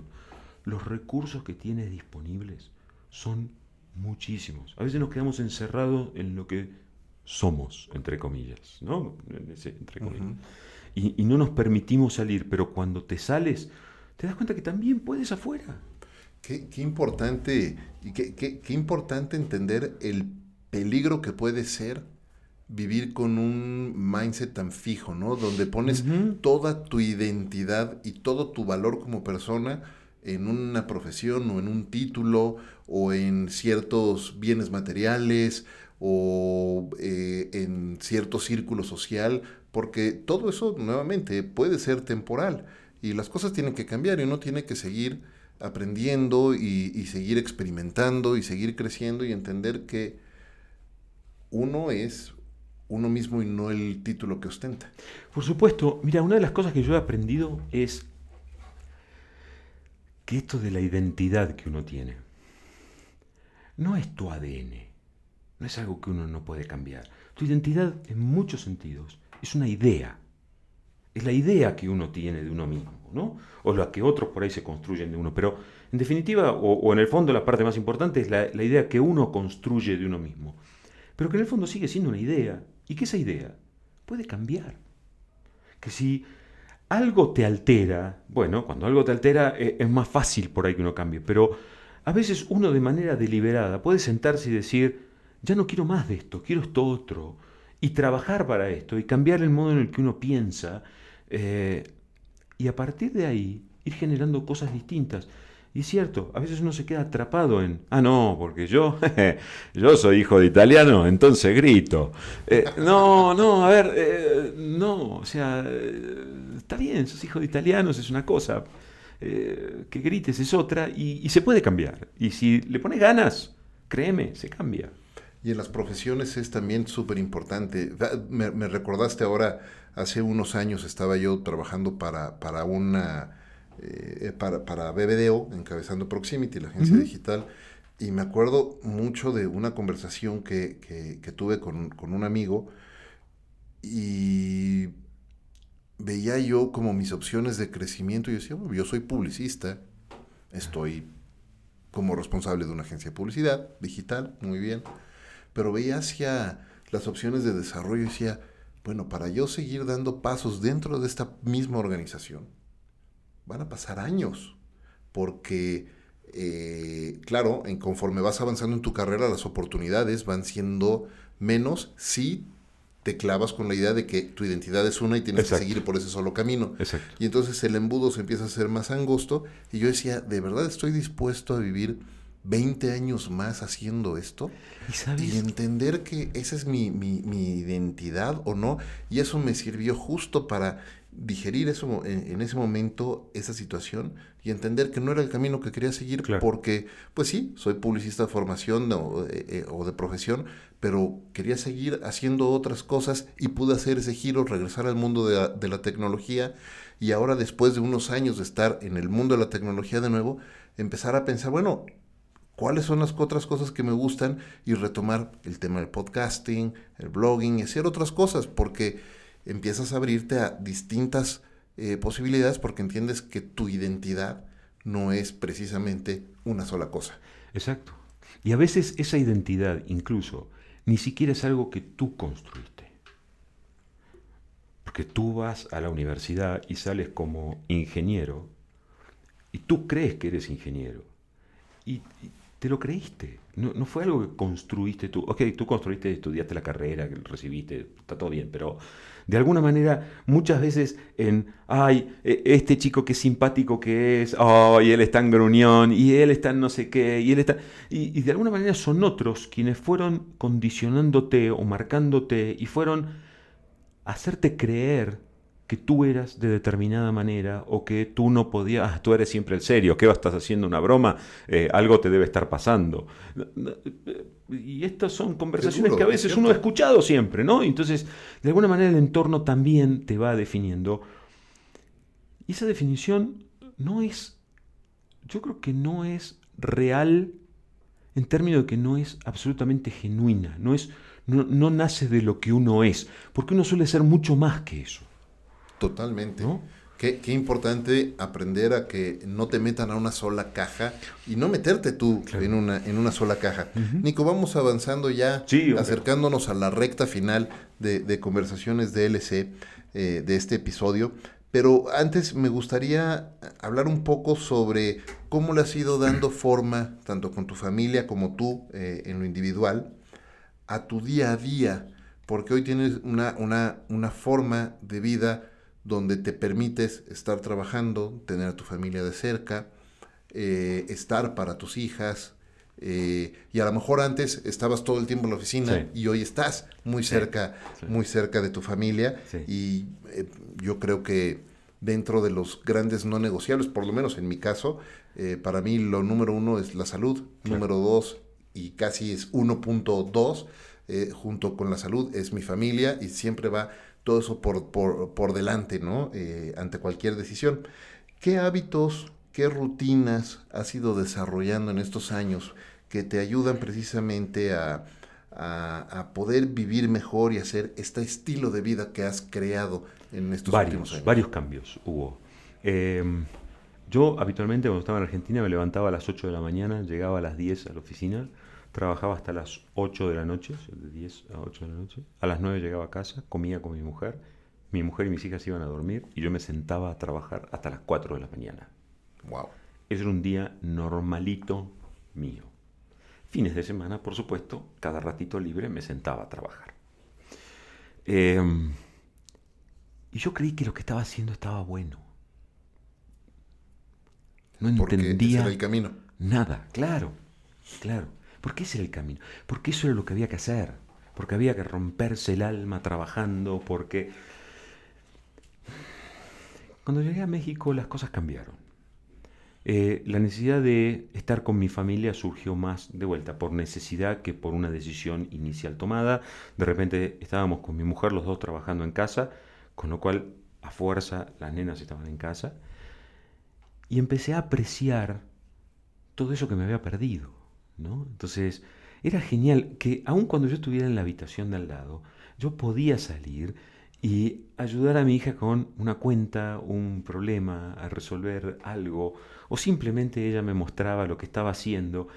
los recursos que tienes disponibles son muchísimos. A veces nos quedamos encerrados en lo que somos, entre comillas, ¿no? Entre comillas. y, y no nos permitimos salir, pero cuando te sales, te das cuenta que también puedes afuera. Qué, qué importante qué, qué- qué importante entender el peligro que puede ser vivir con un mindset tan fijo, ¿no? Donde pones toda tu identidad y todo tu valor como persona en una profesión o en un título o en ciertos bienes materiales o eh, en cierto círculo social, porque todo eso nuevamente puede ser temporal y las cosas tienen que cambiar y uno tiene que seguir aprendiendo y, y seguir experimentando y seguir creciendo y entender que uno es uno mismo y no el título que ostenta. Por supuesto, mira, una de las cosas que yo he aprendido es que esto de la identidad que uno tiene no es tu ADN, no es algo que uno no puede cambiar. Tu identidad, en muchos sentidos, es una idea. Es la idea que uno tiene de uno mismo, ¿no? O la que otros por ahí se construyen de uno. Pero, en definitiva, o, en el fondo, la parte más importante es la idea que uno construye de uno mismo. Pero que en el fondo sigue siendo una idea. Y que esa idea puede cambiar. Que si algo te altera, bueno, cuando algo te altera eh, es más fácil por ahí que uno cambie, pero a veces uno de manera deliberada puede sentarse y decir, ya no quiero más de esto, quiero esto otro, y trabajar para esto, y cambiar el modo en el que uno piensa, eh, y a partir de ahí ir generando cosas distintas. Y cierto, a veces uno se queda atrapado en, ah, no, porque yo, yo soy hijo de italiano, entonces grito. Eh, no, no, a ver, eh, no, o sea, eh, está bien, sos hijo de italianos, es una cosa, que grites es otra, y, y se puede cambiar. Y si le pones ganas, créeme, se cambia. Y en las profesiones es también súper importante. Me, me recordaste ahora, hace unos años estaba yo trabajando para, para una, eh, para, para BBDO, encabezando Proximity, la agencia digital, y me acuerdo mucho de una conversación que, que, que tuve con, con un amigo y veía yo como mis opciones de crecimiento. Y yo decía, bueno, yo soy publicista, estoy como responsable de una agencia de publicidad digital, muy bien, pero veía hacia las opciones de desarrollo y decía, bueno, para yo seguir dando pasos dentro de esta misma organización, van a pasar años, porque, eh, claro, en conforme vas avanzando en tu carrera, las oportunidades van siendo menos si te clavas con la idea de que tu identidad es una y tienes Exacto. que seguir por ese solo camino. Exacto. Y entonces el embudo se empieza a hacer más angosto y yo decía, ¿de verdad estoy dispuesto a vivir 20 años más haciendo esto? Y sabes, Y entender que esa es mi, mi- mi identidad o no. Y eso me sirvió justo para digerir eso en, en ese momento, esa situación, y entender que no era el camino que quería seguir, Claro. porque, pues sí, soy publicista de formación o, eh, eh, o de profesión, pero quería seguir haciendo otras cosas y pude hacer ese giro, regresar al mundo de la, de la tecnología, y ahora después de unos años de estar en el mundo de la tecnología de nuevo, empezar a pensar, bueno, cuáles son las otras cosas que me gustan y retomar el tema del podcasting, el blogging y hacer otras cosas, porque empiezas a abrirte a distintas eh, posibilidades porque entiendes que tu identidad no es precisamente una sola cosa. Exacto. Y a veces esa identidad incluso ni siquiera es algo que tú construiste. Porque tú vas a la universidad y sales como ingeniero y tú crees que eres ingeniero. Y, te lo creíste. No, no fue algo que construiste tú. Ok, tú construiste, estudiaste la carrera, recibiste, está todo bien, pero de alguna manera muchas veces en, ay, e- este chico qué simpático que es, ay, él es tan gruñón, y él está en no sé qué, y él está... Y, y de alguna manera son otros quienes fueron condicionándote o marcándote y fueron hacerte creer que tú eras de determinada manera o que tú no podías, ah, tú eres siempre el serio, ¿qué estás haciendo una broma? Eh, algo te debe estar pasando. Y estas son conversaciones que a es veces uno ha escuchado siempre, ¿no? Entonces, de alguna manera el entorno también te va definiendo. Y esa definición no es, yo creo que no es real en términos de que no es absolutamente genuina, no, es, no, no nace de lo que uno es, porque uno suele ser mucho más que eso. Totalmente. ¿No? Qué, qué importante aprender a que no te metan a una sola caja y no meterte tú en, una, en una sola caja. Nico, vamos avanzando ya, Sí, acercándonos a la recta final de, de conversaciones de LC eh, de este episodio. Pero antes me gustaría hablar un poco sobre cómo le has ido dando forma, tanto con tu familia como tú eh, en lo individual, a tu día a día, porque hoy tienes una, una, una forma de vida donde te permites estar trabajando, tener a tu familia de cerca, eh, estar para tus hijas, eh, y a lo mejor antes estabas todo el tiempo en la oficina Sí. y hoy estás muy cerca, sí. muy cerca de tu familia, y eh, yo creo que dentro de los grandes no negociables, por lo menos en mi caso, para mí lo número uno es la salud, número dos y casi es 1.2 eh, junto con la salud es mi familia y siempre va todo eso por, por, por delante, ¿no? Eh, ante cualquier decisión. ¿Qué hábitos, qué rutinas has ido desarrollando en estos años que te ayudan precisamente a, a, a poder vivir mejor y hacer este estilo de vida que has creado en estos últimos varios, años? varios cambios hubo. Eh, yo habitualmente cuando estaba en Argentina me levantaba a las 8 de la mañana, llegaba a las 10 a la oficina, trabajaba hasta las 8 de la noche, de 10 a 8 de la noche. A las 9 llegaba a casa, comía con mi mujer, mi mujer y mis hijas iban a dormir y yo me sentaba a trabajar hasta las 4 de la mañana. Wow. Ese era un día normalito mío. Fines de semana, por supuesto, cada ratito libre me sentaba a trabajar. Eh, y yo creí que lo que estaba haciendo estaba bueno. No Porque ese entendía era el camino. nada, claro, claro. Porque ese era el camino. Porque eso era lo que había que hacer. Porque había que romperse el alma trabajando. Porque cuando llegué a México las cosas cambiaron. Eh, la necesidad de estar con mi familia surgió más de vuelta por necesidad que por una decisión inicial tomada. De repente estábamos con mi mujer los dos trabajando en casa, con lo cual a fuerza las nenas estaban en casa. Y empecé a apreciar todo eso que me había perdido. Entonces era genial que aun cuando yo estuviera en la habitación de al lado, yo podía salir y ayudar a mi hija con una cuenta, un problema, a resolver algo, o simplemente ella me mostraba lo que estaba haciendo.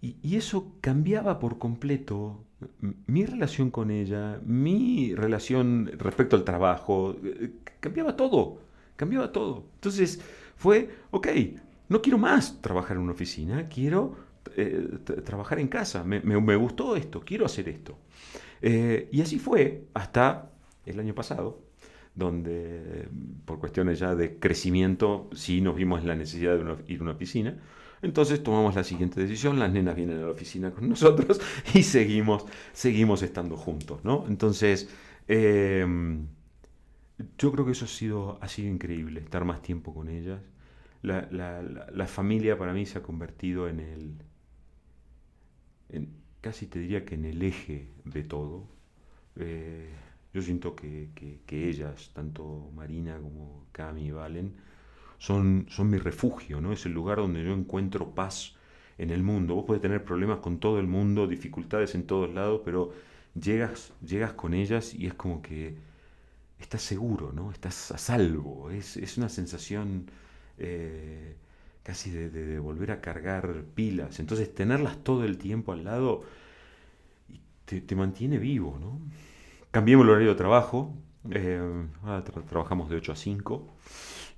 Y, y eso cambiaba por completo mi relación con ella, mi relación respecto al trabajo, eh, cambiaba todo, cambiaba todo. Entonces fue, ok, no quiero más trabajar en una oficina, quiero eh, trabajar en casa, me, me- gustó esto, quiero hacer esto. Eh, y así fue hasta el año pasado, donde por cuestiones ya de crecimiento sí nos vimos en la necesidad de una- ir a una piscina. Entonces tomamos la siguiente decisión, las nenas vienen a la oficina con nosotros y seguimos, seguimos estando juntos, ¿no? Entonces, eh, yo creo que eso ha sido, ha sido increíble, estar más tiempo con ellas. La, la- la- la familia para mí se ha convertido en el, casi te diría que en el eje de todo. Eh, yo siento que, que- que ellas, tanto Marina como Cami y Valen, son, son mi refugio, ¿no? Es el lugar donde yo encuentro paz en el mundo. Vos podés tener problemas con todo el mundo, dificultades en todos lados, pero llegas, llegas con ellas y es como que estás seguro, ¿no? Estás a salvo. Es, es una sensación eh, casi de, de- de volver a cargar pilas. Entonces, tenerlas todo el tiempo al lado te, te mantiene vivo, ¿no? Cambiemos el horario de trabajo. eh, ahora tra- trabajamos de 8 a 5.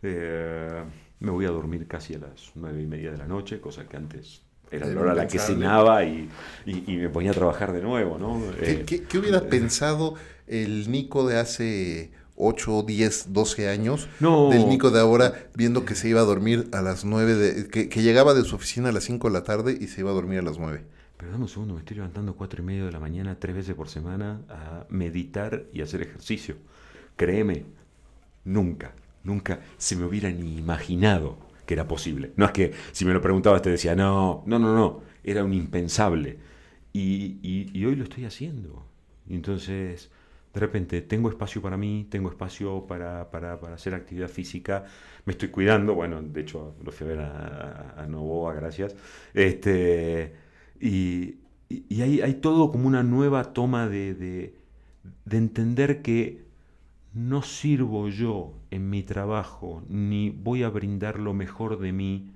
Eh, me voy a dormir casi a las 9 y media de la noche, cosa que antes era la hora a la que cenaba y, y- y me ponía a trabajar de nuevo, ¿no? ¿Qué, Eh, qué- qué hubiera pensado el Nico de hace 8, 10, 12 años No. del Nico de ahora viendo que se iba a dormir a las 9, de, que, que llegaba de su oficina a las 5 de la tarde y se iba a dormir a las 9? Pero dame un segundo, me estoy levantando cuatro y media de la mañana tres veces por semana a meditar y hacer ejercicio. Créeme, nunca, nunca se me hubiera ni imaginado que era posible. No es que si me lo preguntabas te decía, no, no, no, no, era un impensable. Y, y- y hoy lo estoy haciendo. Entonces, de repente, tengo espacio para mí, tengo espacio para, para- para hacer actividad física, me estoy cuidando, bueno, de hecho lo fui a Novoa, gracias. Este, y y- y hay, hay todo como una nueva toma de, de- de entender que no sirvo yo en mi trabajo, ni voy a brindar lo mejor de mí,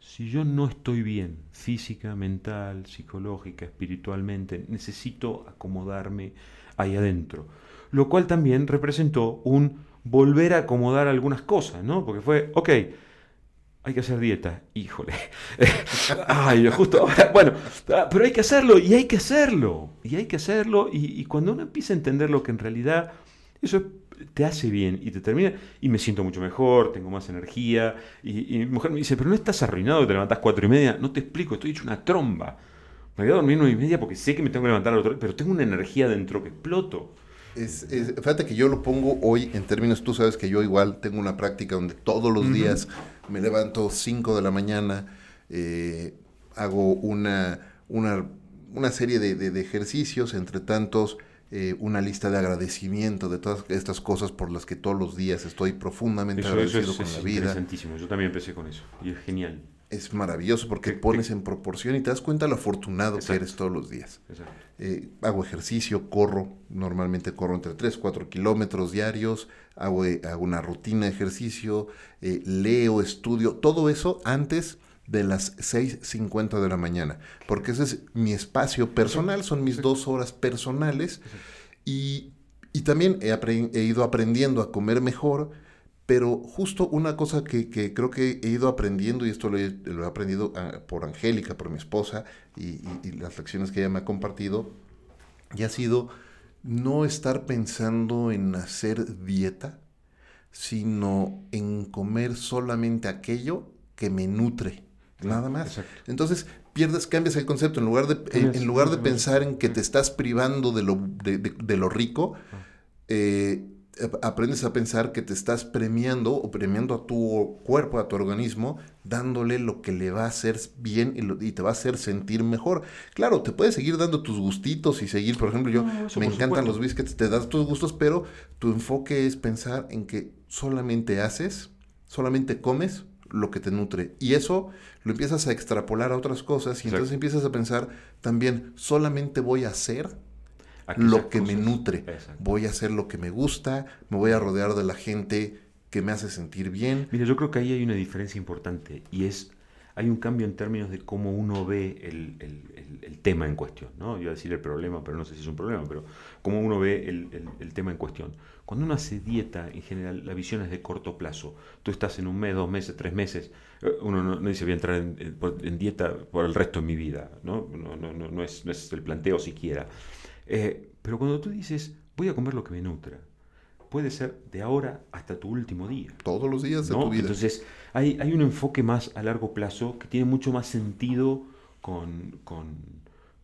si yo no estoy bien, física, mental, psicológica, espiritualmente, necesito acomodarme ahí adentro. Lo cual también representó un volver a acomodar algunas cosas, ¿no? Porque fue, ok, hay que hacer dieta, híjole. Ay, justo ahora, bueno, ah, pero hay que hacerlo y hay que hacerlo, y hay que hacerlo, y, cuando uno empieza a entender lo que en realidad eso te hace bien y te termina, y me siento mucho mejor, tengo más energía, y, y mi mujer me dice, pero no estás arruinado, te levantás cuatro y media, no te explico, estoy hecho una tromba. Me voy a dormir nueve y media porque sé que me tengo que levantar al otro, pero tengo una energía dentro que exploto. Es, es- fíjate que yo lo pongo hoy en términos, tú sabes que yo igual tengo una práctica donde todos los días me levanto 5 de la mañana, eh, hago una, una, una serie de, de- de ejercicios, entre tantos eh, una lista de agradecimiento de todas estas cosas por las que todos los días estoy profundamente Eso, eso agradecido es, con la vida. interesantísimo, yo también empecé con eso, y es genial. Es maravilloso porque Que- pones en proporción y te das cuenta lo afortunado que eres todos los días. Eh, hago ejercicio, corro, normalmente corro entre 3, 4 kilómetros diarios, hago, eh, hago una rutina de ejercicio, eh, leo, estudio, todo eso antes de las 6.50 de la mañana, porque ese es mi espacio personal, son mis dos horas personales y, y también he ido aprendiendo a comer mejor, pero justo una cosa que, que creo que he ido aprendiendo, y esto lo he, lo he aprendido ah, por Angélica, por mi esposa, y, y- y las lecciones que ella me ha compartido, y ha sido no estar pensando en hacer dieta, sino en comer solamente aquello que me nutre, nada más. exacto. Entonces pierdes, cambias el concepto, en lugar de, en, en lugar de pensar en que te estás privando de lo, de, de- de lo rico, eh, aprendes a pensar que te estás premiando o premiando a tu cuerpo, a tu organismo, dándole lo que le va a hacer bien y, lo- y te va a hacer sentir mejor. Claro, te puedes seguir dando tus gustitos y seguir, por ejemplo, yo No, eso me encantan supuesto. los biscuits, te das tus gustos, pero tu enfoque es pensar en que solamente haces, solamente comes lo que te nutre. Y eso lo empiezas a extrapolar a otras cosas y entonces empiezas a pensar también, solamente voy a hacer Lo que me nutre. Exacto. Voy a hacer lo que me gusta, me voy a rodear de la gente que me hace sentir bien. Mira, yo creo que ahí hay una diferencia importante y es, hay un cambio en términos de cómo uno ve el, el- el- el tema en cuestión, ¿no? Yo iba a decir el problema, pero no sé si es un problema, pero cómo uno ve el, tema en cuestión. Cuando uno hace dieta, en general, la visión es de corto plazo. Tú estás en un mes, dos meses, tres meses, eh, uno no, no dice voy a entrar en, dieta por el resto de mi vida, ¿no? No, no, no, no es, no es el planteo siquiera. Eh, pero cuando tú dices voy a comer lo que me nutra, puede ser de ahora hasta tu último día. Todos los días de ¿no? tu vida. Entonces, hay, hay un enfoque más a largo plazo que tiene mucho más sentido con, con,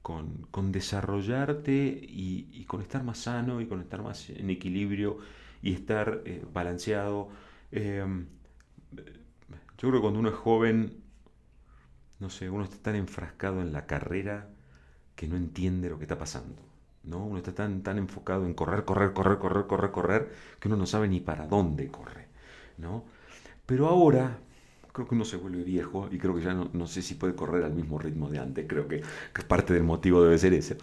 con- con desarrollarte y, y con estar más sano y con estar más en equilibrio y estar eh, balanceado. Eh, yo creo que cuando uno es joven, no sé, uno está tan enfrascado en la carrera que no entiende lo que está pasando. ¿No? Uno está tan, tan enfocado en correr, correr, correr, correr, correr, correr, que uno no sabe ni para dónde corre. ¿no? Pero ahora, creo que uno se vuelve viejo y creo que ya no, no sé si puede correr al mismo ritmo de antes. Creo que, que parte del motivo debe ser ese.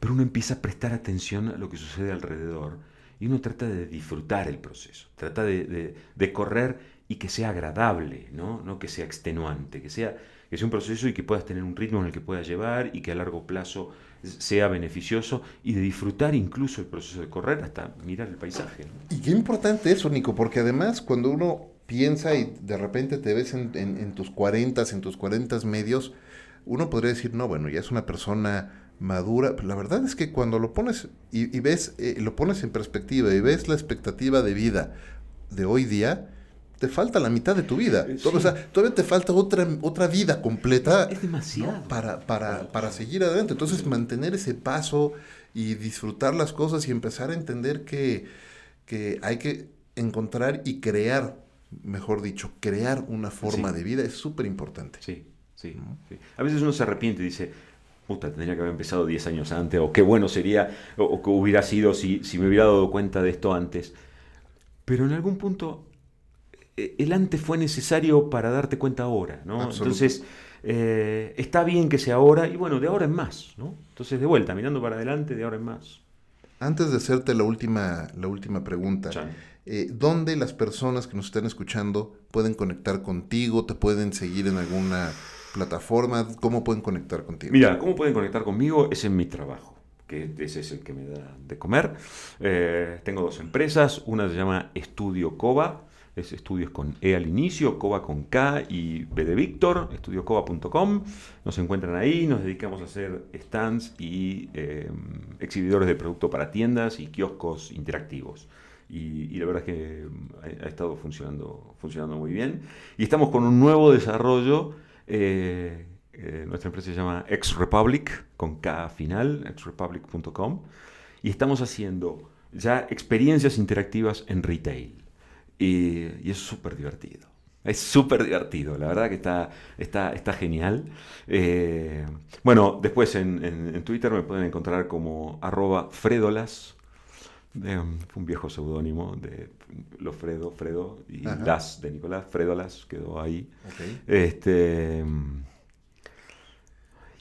Pero uno empieza a prestar atención a lo que sucede alrededor y uno trata de disfrutar el proceso, trata de, de, de correr y que sea agradable, ¿no? no que sea extenuante, que sea, que sea un proceso y que puedas tener un ritmo en el que puedas llevar y que a largo plazo sea beneficioso y de disfrutar incluso el proceso de correr hasta mirar el paisaje. Y qué importante eso, Nico, porque además cuando uno piensa y de repente te ves en, en, tus 40, en tus 40 medios, uno podría decir, no, bueno, ya es una persona madura. La verdad es que cuando lo pones y, y ves, eh, lo pones en perspectiva y ves la expectativa de vida de hoy día, te falta la mitad de tu vida. Sí. O sea, todavía te falta otra, otra vida completa Es demasiado. ¿no? para, para, para seguir adelante. Entonces, mantener ese paso y disfrutar las cosas y empezar a entender que, que hay que encontrar y crear, mejor dicho, crear una forma Sí. de vida es súper importante. Sí, sí, sí. A veces uno se arrepiente y dice, puta, tendría que haber empezado 10 años antes, o qué bueno sería, o, o que hubiera sido si, si me hubiera dado cuenta de esto antes. Pero en algún punto, eh, el antes fue necesario para darte cuenta ahora, ¿no? Absoluto. Entonces, eh, está bien que sea ahora, y bueno, de ahora en más, ¿no? Entonces, de vuelta, mirando para adelante, de ahora en más. Antes de hacerte la última, la última pregunta, eh, ¿dónde las personas que nos están escuchando pueden conectar contigo? ¿Te pueden seguir en alguna plataforma? ¿Cómo pueden conectar contigo? Mira, ¿cómo pueden conectar conmigo? Es en mi trabajo, que ese es el que me da de comer. Eh, tengo dos empresas, una se llama Estudio Coba, es estudios con E al inicio, Coba con K y B de Víctor, estudiocoba.com. Nos encuentran ahí, nos dedicamos a hacer stands y eh, exhibidores de producto para tiendas y kioscos interactivos. Y, la verdad es que ha, ha estado funcionando, funcionando muy bien. Y estamos con un nuevo desarrollo. eh, eh, nuestra empresa se llama Ex Republic, con K final, exrepublic.com. Y estamos haciendo ya experiencias interactivas en retail. Y, y es súper divertido. Es súper divertido, la verdad que está, está, está genial. Eh, bueno, después en, en- en Twitter me pueden encontrar como arroba fredolas. Eh, fue un viejo seudónimo de lo Fredo, Fredo y Ajá. Las de Nicolás, Fredolas quedó ahí. Este,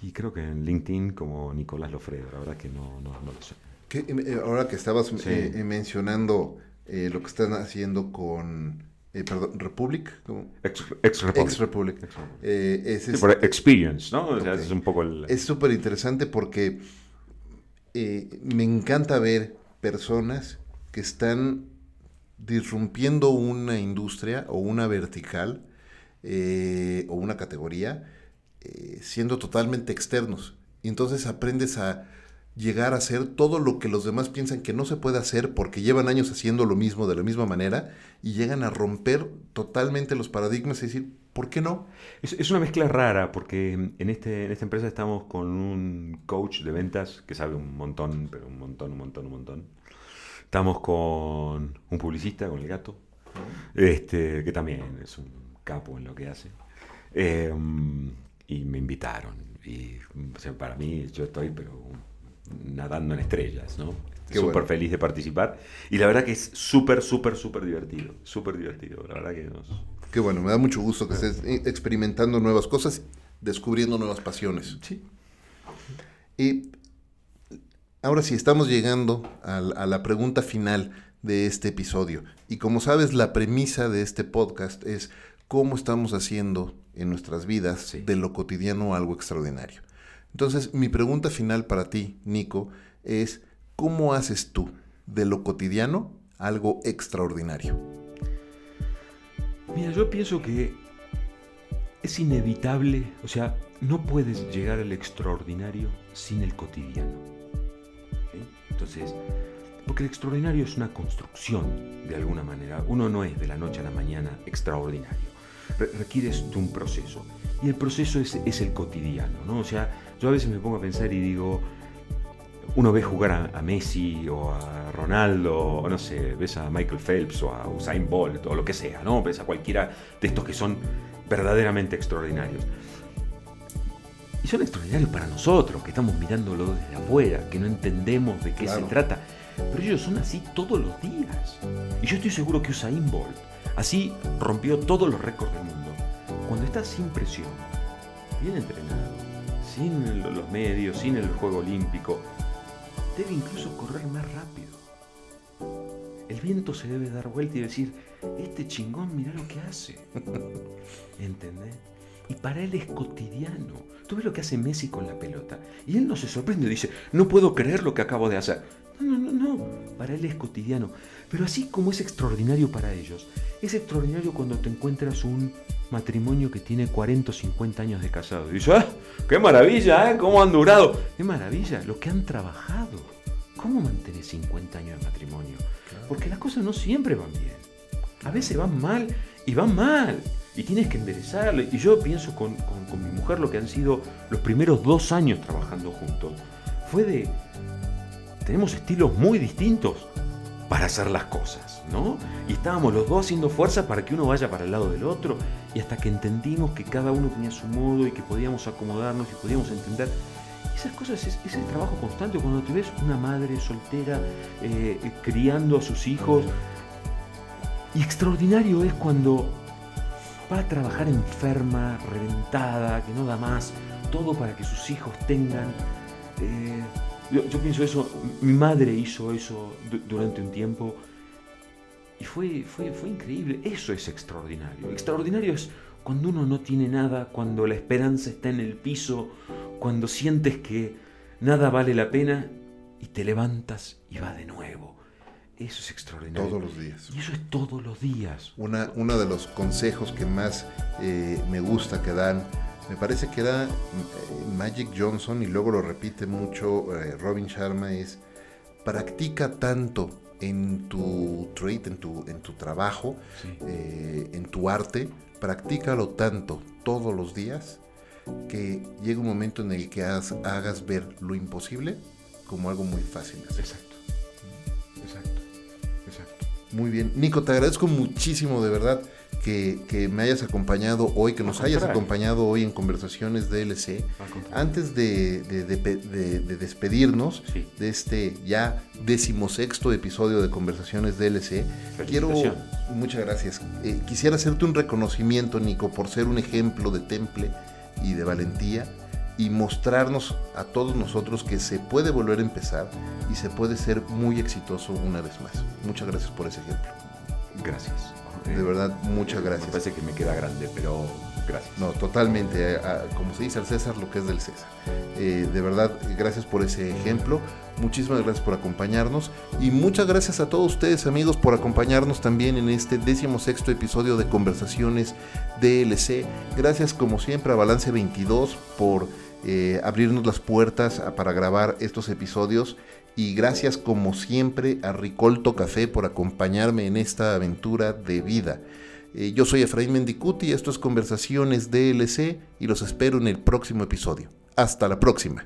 y creo que en LinkedIn como Nicolás Lofredo, la verdad que no, no, no lo sé. ¿Qué, eh, ahora que estabas Sí. eh, mencionando eh, lo que están haciendo con, eh, perdón, Republic, ¿cómo? Ex, ex Republic. Ex Republic. Ex Republic. Eh, es, Sí, experience, ¿no? O sea, es un poco el... es súper interesante porque eh, me encanta ver personas que están disrumpiendo una industria o una vertical o una categoría siendo totalmente externos. Y entonces aprendes a llegar a hacer todo lo que los demás piensan que no se puede hacer porque llevan años haciendo lo mismo de la misma manera y llegan a romper totalmente los paradigmas y decir, ¿por qué no? Es, es una mezcla rara porque en, este, en esta empresa estamos con un coach de ventas que sabe un montón, pero un montón, un montón, un montón. Estamos con un publicista, con el gato, este, que también es un capo en lo que hace. Eh, y me invitaron. Y o sea, para mí, yo estoy pero nadando en estrellas, ¿no? Qué Súper bueno. feliz de participar. Y la verdad que es súper, súper, súper divertido. Súper divertido. La verdad que nos, Qué bueno, me da mucho gusto que estés eh, experimentando nuevas cosas, descubriendo nuevas pasiones. Sí. Y ahora sí, estamos llegando a, la- a la pregunta final de este episodio. Y como sabes, la premisa de este podcast es cómo estamos haciendo en nuestras vidas Sí. de lo cotidiano algo extraordinario. Entonces, mi pregunta final para ti, Nico, es ¿cómo haces tú de lo cotidiano algo extraordinario? Mira, yo pienso que es inevitable, o sea, no puedes llegar al extraordinario sin el cotidiano. Entonces, porque el extraordinario es una construcción, de alguna manera. Uno no es de la noche a la mañana extraordinario. Re- requieres de un proceso. Y el proceso es, es el cotidiano, ¿no? O sea, yo a veces me pongo a pensar y digo, uno ve jugar a, a Messi o a Ronaldo, o no sé, ves a Michael Phelps o a Usain Bolt o lo que sea, ¿no? Ves a cualquiera de estos que son verdaderamente extraordinarios. Y son extraordinarios para nosotros, que estamos mirándolo desde afuera, que no entendemos de qué Claro. se trata. Pero ellos son así todos los días. Y yo estoy seguro que Usain Bolt así rompió todos los récords del mundo. Cuando está sin presión, bien entrenado, sin los medios, sin el juego olímpico, debe incluso correr más rápido. El viento se debe dar vuelta y decir, este chingón, mira lo que hace. ¿Entendés? Y para él es cotidiano. Tú ves lo que hace Messi con la pelota. Y él no se sorprende, dice, no puedo creer lo que acabo de hacer. No, no, no. Para él es cotidiano. Pero así como es extraordinario para ellos, es extraordinario cuando te encuentras un matrimonio que tiene 40 o 50 años de casado. Y dices, ¡ah! ¡Qué maravilla! ¿eh? ¿Cómo han durado? ¡Qué maravilla! Lo que han trabajado. ¿Cómo mantenés 50 años de matrimonio? Porque las cosas no siempre van bien. A veces van mal y van mal. Y tienes que enderezarle. Y yo pienso con, con- con mi mujer lo que han sido los primeros dos años trabajando juntos. Fue de... Tenemos estilos muy distintos para hacer las cosas, ¿no? Y estábamos los dos haciendo fuerza para que uno vaya para el lado del otro. Y hasta que entendimos que cada uno tenía su modo y que podíamos acomodarnos y podíamos entender. Esas cosas es, es el trabajo constante. Cuando te ves una madre soltera eh, criando a sus hijos. Y extraordinario es cuando va a trabajar enferma, reventada, que no da más, todo para que sus hijos tengan. eh, yo, yo pienso eso, mi madre hizo eso du- durante un tiempo y fue, fue, fue increíble. Eso es extraordinario. Extraordinario es cuando uno no tiene nada, cuando la esperanza está en el piso, cuando sientes que nada vale la pena y te levantas y va de nuevo. Eso es extraordinario. Todos los días. Y eso es todos los días. Una, uno de los consejos que más eh, me gusta que dan, me parece que era eh, Magic Johnson y luego lo repite mucho eh, Robin Sharma, es practica tanto en tu trade, en tu, en tu trabajo, Sí. eh, en tu arte, practícalo tanto todos los días que llega un momento en el que haz- hagas ver lo imposible como algo muy fácil de hacer. Exacto. Exacto. Exacto. Muy bien. Nico, te agradezco muchísimo de verdad que, que me hayas acompañado hoy, que nos hayas acompañado hoy en Conversaciones DLC. Antes de, de- de de- de despedirnos Sí. de este ya decimosexto episodio de Conversaciones DLC, quiero... Muchas gracias. Eh, quisiera hacerte un reconocimiento, Nico, por ser un ejemplo de temple y de valentía y mostrarnos a todos nosotros que se puede volver a empezar y se puede ser muy exitoso una vez más. Muchas gracias por ese ejemplo. Gracias. De verdad, muchas Me gracias. parece que me queda grande, pero gracias. No, totalmente. eh, como se dice al César, lo que es del César. Eh, de verdad, gracias por ese ejemplo. Muchísimas gracias por acompañarnos. Y muchas gracias a todos ustedes, amigos, por acompañarnos también en este décimo sexto episodio de Conversaciones DLC. Gracias, como siempre, a Balance 22 por eh, abrirnos las puertas a- para grabar estos episodios. Y gracias, como siempre, a Ricolto Café por acompañarme en esta aventura de vida. Eh, yo soy Efraín Mendicuti, esto es Conversaciones DLC y los espero en el próximo episodio. Hasta la próxima.